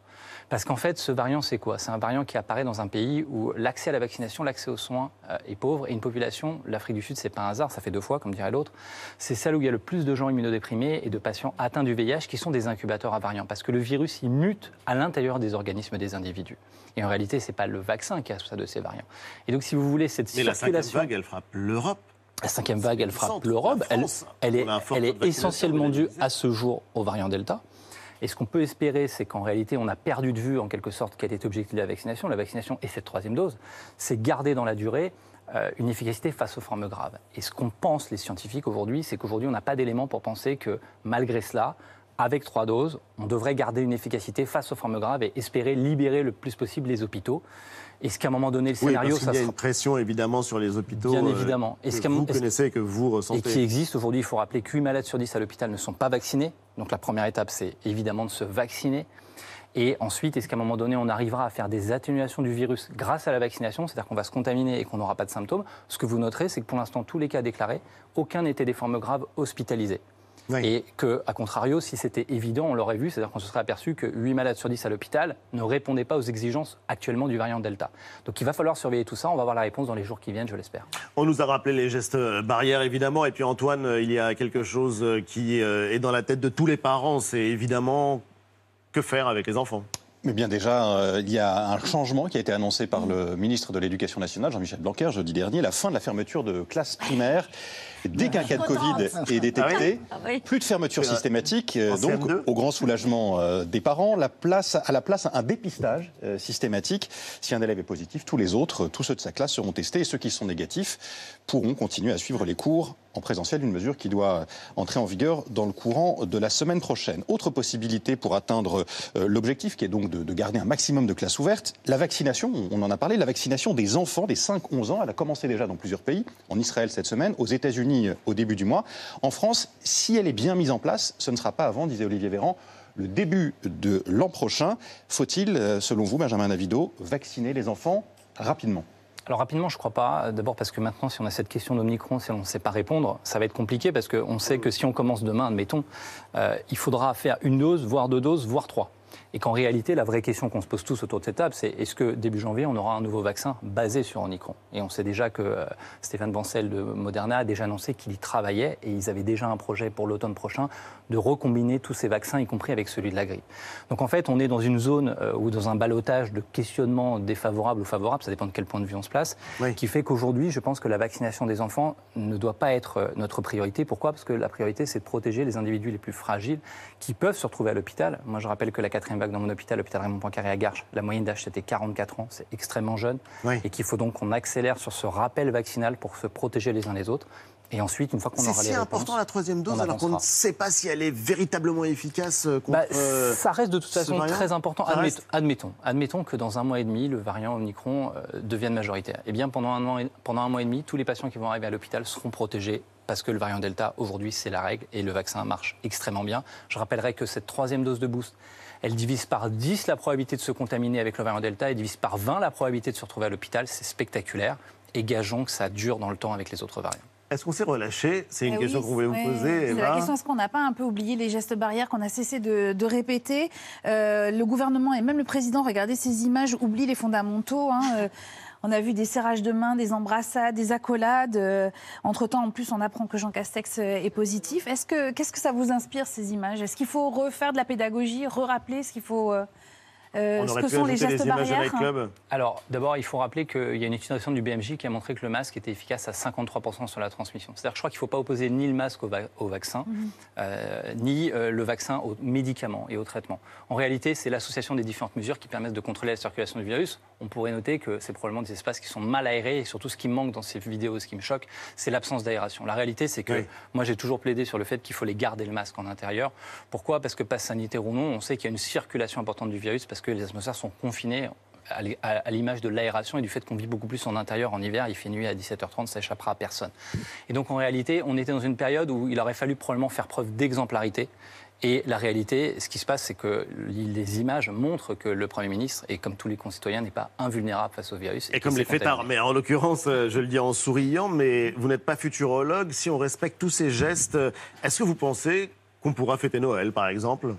Parce qu'en fait, ce variant, c'est quoi? C'est un variant qui apparaît dans un pays où l'accès à la vaccination, l'accès aux soins euh, est pauvre, et une population, l'Afrique du Sud, c'est pas un hasard, ça fait deux fois, comme dirait l'autre, c'est celle où il y a le plus de gens immunodéprimés et de patients atteints du VIH qui sont des incubateurs à variants. Parce que le virus, il mute à l'intérieur des organismes des individus. Et en réalité, c'est pas le vaccin qui est responsable de ces variants. Et donc, si vous voulez, cette Mais la cinquième circulation... vague, elle frappe l'Europe. La cinquième vague, elle le frappe l'Europe. la Elle, est, a elle est essentiellement due à ce jour au variant Delta. Et ce qu'on peut espérer, c'est qu'en réalité, on a perdu de vue, en quelque sorte, quel était l'objectif de la vaccination. La vaccination et cette troisième dose, c'est garder dans la durée une efficacité face aux formes graves. Et ce qu'on pense, les scientifiques, aujourd'hui, c'est qu'aujourd'hui, on n'a pas d'éléments pour penser que, malgré cela, avec trois doses, on devrait garder une efficacité face aux formes graves et espérer libérer le plus possible les hôpitaux. Est-ce qu'à un moment donné, le Oui, scénario, parce qu'il ça y a sera une pression évidemment sur les hôpitaux. Bien euh, évidemment. Est-ce que vous connaissez, que vous et ressentez. qui existe aujourd'hui. Il faut rappeler que 8 malades sur 10 à l'hôpital ne sont pas vaccinés. Donc la première étape, c'est évidemment de se vacciner. Et ensuite, est-ce qu'à un moment donné, on arrivera à faire des atténuations du virus grâce à la vaccination, c'est-à-dire qu'on va se contaminer et qu'on n'aura pas de symptômes Ce que vous noterez, c'est que pour l'instant, tous les cas déclarés, aucun n'était des formes graves hospitalisées. Et que, à contrario, si c'était évident, on l'aurait vu, c'est-à-dire qu'on se serait aperçu que 8 malades sur 10 à l'hôpital ne répondaient pas aux exigences actuellement du variant Delta. Donc il va falloir surveiller tout ça, on va avoir la réponse dans les jours qui viennent, je l'espère. On nous a rappelé les gestes euh, barrières, évidemment. Et puis, Antoine, euh, il y a quelque chose euh, qui est dans la tête de tous les parents. C'est évidemment que faire avec les enfants? Mais bien déjà, euh, il y a un changement qui a été annoncé par le ministre de l'Éducation nationale, Jean-Michel Blanquer, jeudi dernier, la fin de la fermeture de classes primaires. Dès qu'un cas de Covid est détecté, Ah oui plus de fermeture systématique, euh, donc CM2. au grand soulagement euh, des parents, la place, à la place un dépistage systématique. Si un élève est positif, tous les autres, tous ceux de sa classe seront testés et ceux qui sont négatifs pourront continuer à suivre les cours en présentiel, une mesure qui doit entrer en vigueur dans le courant de la semaine prochaine. Autre possibilité pour atteindre euh, l'objectif qui est donc de, de garder un maximum de classes ouvertes, la vaccination, on en a parlé, la vaccination des enfants des 5-11 ans, elle a commencé déjà dans plusieurs pays, en Israël cette semaine, aux États-Unis euh, au début du mois. En France, si elle est bien mise en place, ce ne sera pas avant, disait Olivier Véran, le début de l'an prochain. Faut-il, euh, selon vous, Benjamin Davido, vacciner les enfants rapidement? Alors rapidement, je ne crois pas. D'abord parce que maintenant, si on a cette question d'Omicron, si on ne sait pas répondre, ça va être compliqué parce qu'on sait que si on commence demain, admettons, euh, il faudra faire une dose, voire deux doses, voire trois. Et qu'en réalité, la vraie question qu'on se pose tous autour de cette table, c'est est-ce que début janvier, on aura un nouveau vaccin basé sur Omicron? Et on sait déjà que euh, Stéphane Bancel de Moderna a déjà annoncé qu'il y travaillait et ils avaient déjà un projet pour l'automne prochain de recombiner tous ces vaccins, y compris avec celui de la grippe. Donc en fait, on est dans une zone euh, ou dans un balotage de questionnement défavorable ou favorable, ça dépend de quel point de vue on se place, qui fait qu'aujourd'hui, je pense que la vaccination des enfants ne doit pas être euh, notre priorité. Pourquoi? Parce que la priorité, c'est de protéger les individus les plus fragiles qui peuvent se retrouver à l'hôpital. Moi, je rappelle que la quatrième dans mon hôpital, l'hôpital Raymond Poincaré à Garches, la moyenne d'âge c'était 44 ans, c'est extrêmement jeune, et qu'il faut donc qu'on accélère sur ce rappel vaccinal pour se protéger les uns les autres. Et ensuite, une fois qu'on C'est aura les si réponses, important la troisième dose alors qu'on ne sait pas si elle est véritablement efficace euh, contre. Bah, euh, ça reste de toute façon très important. Admettons, admettons, admettons que dans un mois et demi, le variant Omicron euh, devienne majoritaire. Eh bien, pendant un, mois et, pendant un mois et demi, tous les patients qui vont arriver à l'hôpital seront protégés parce que le variant Delta, aujourd'hui, c'est la règle et le vaccin marche extrêmement bien. Je rappellerai que cette troisième dose de boost, elle divise par 10 la probabilité de se contaminer avec le variant Delta et divise par 20 la probabilité de se retrouver à l'hôpital. C'est spectaculaire. Et gageons que ça dure dans le temps avec les autres variants. Est-ce qu'on s'est relâché? C'est une Eh question oui, qu'on voulait vous poser. C'est la Eva. question, est-ce qu'on n'a pas un peu oublié les gestes barrières qu'on a cessé de, de répéter? Euh, Le gouvernement et même le président, regardez ces images, oublient les fondamentaux. hein, euh, on a vu des serrages de mains, des embrassades, des accolades. Euh, Entre-temps, en plus, on apprend que Jean Castex euh, est positif. Est-ce que, qu'est-ce que ça vous inspire, ces images? Est-ce qu'il faut refaire de la pédagogie, re-rappeler ce qu'il faut... euh, On ce que sont les gestes barrières nightclub. Alors, d'abord, il faut rappeler qu'il y a une étude récente du BMJ qui a montré que le masque était efficace à 53% sur la transmission. C'est-à-dire que je crois qu'il ne faut pas opposer ni le masque au, va- au vaccin, Mhm. euh, ni euh, le vaccin aux médicaments et aux traitements. En réalité, c'est l'association des différentes mesures qui permettent de contrôler la circulation du virus. On pourrait noter que c'est probablement des espaces qui sont mal aérés et surtout ce qui manque dans ces vidéos, ce qui me choque, c'est l'absence d'aération. La réalité, c'est que Oui. moi, j'ai toujours plaidé sur le fait qu'il faut les garder le masque en intérieur. Pourquoi? Parce que passe sanitaire ou non, on sait qu'il y a une circulation importante du virus parce que les atmosphères sont confinées à l'image de l'aération et du fait qu'on vit beaucoup plus en intérieur en hiver. Il fait nuit à 17h30, ça échappera à personne. Et donc en réalité, on était dans une période où il aurait fallu probablement faire preuve d'exemplarité. Et la réalité, ce qui se passe, c'est que les images montrent que le Premier ministre, et comme tous les concitoyens, n'est pas invulnérable face au virus. Et qu'il comme les fêtards, mais en l'occurrence, euh, je le dis en souriant, mais vous n'êtes pas futurologue. Si on respecte tous ces gestes, euh, est-ce que vous pensez qu'on pourra fêter Noël, par exemple?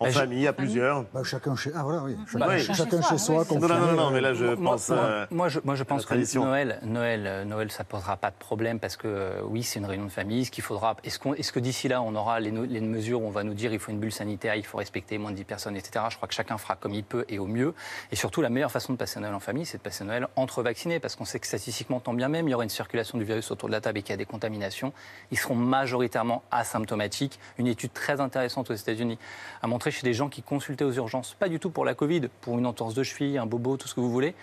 En Bah, famille, à plusieurs Bah, chacun chez, ah, voilà, oui. Bah, Chacun, oui. chacun chez soi. Non, non, non, mais là, je Moi- pense. moi, euh, moi, je, moi, je pense que. Noël, Noël, euh, Noël, ça posera pas de problème parce que euh, oui, c'est une réunion de famille. Ce qu'il faudra, est-ce, qu'on, est-ce que d'ici là, on aura les, les mesures où on va nous dire il faut une bulle sanitaire, il faut respecter moins de 10 personnes, etc. Je crois que chacun fera comme il peut et au mieux. Et surtout, la meilleure façon de passer Noël en famille, c'est de passer Noël entre vaccinés parce qu'on sait que statistiquement, tant bien même, il y aura une circulation du virus autour de la table et qu'il y a des contaminations. Ils seront majoritairement asymptomatiques. Une étude très intéressante aux États-Unis a montré chez des gens qui consultaient aux urgences, pas du tout pour la Covid, pour une entorse de cheville, un bobo, tout ce que vous voulez,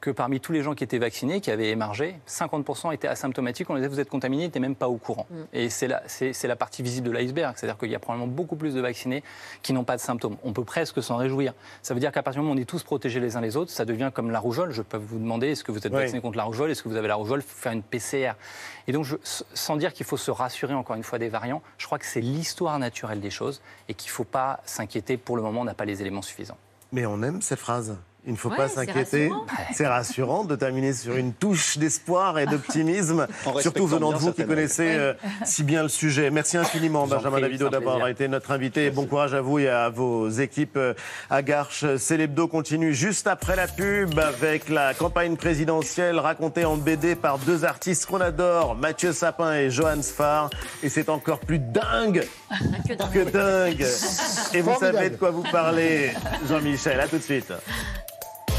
que parmi tous les gens qui étaient vaccinés, qui avaient émargé, 50% étaient asymptomatiques. On les disait, vous êtes contaminés, ils n'étaient même pas au courant. Et c'est la, partie visible de l'iceberg. C'est-à-dire qu'il y a probablement beaucoup plus de vaccinés qui n'ont pas de symptômes. On peut presque s'en réjouir. Ça veut dire qu'à partir du moment où on est tous protégés les uns les autres, ça devient comme la rougeole. Je peux vous demander, est-ce que vous êtes Oui. vacciné contre la rougeole? Est-ce que vous avez la rougeole? Il faut faire une PCR. Et donc, je- sans dire qu'il faut se rassurer encore une fois des variants, je crois que c'est l'histoire naturelle des choses et qu'il ne faut pas s'inquiéter. Pour le moment, on n'a pas les éléments suffisants. Mais on aime cette phrase. Il ne faut Ouais, pas s'inquiéter. rassurant. [laughs] C'est rassurant de terminer sur une touche d'espoir et [laughs] d'optimisme, surtout venant de vous qui connaissez euh, si bien le sujet. Merci infiniment, Benjamin Davido, d'avoir été notre invité. Bon courage à vous et à vos équipes euh, à Garches. C'est l'hebdo continue juste après la pub avec la campagne présidentielle racontée en BD par deux artistes qu'on adore, Mathieu Sapin et Johan Sfar. Et c'est encore plus dingue [laughs] Que dingue. que dingue. Et vous savez de quoi vous parlez, Jean-Michel. À tout de suite.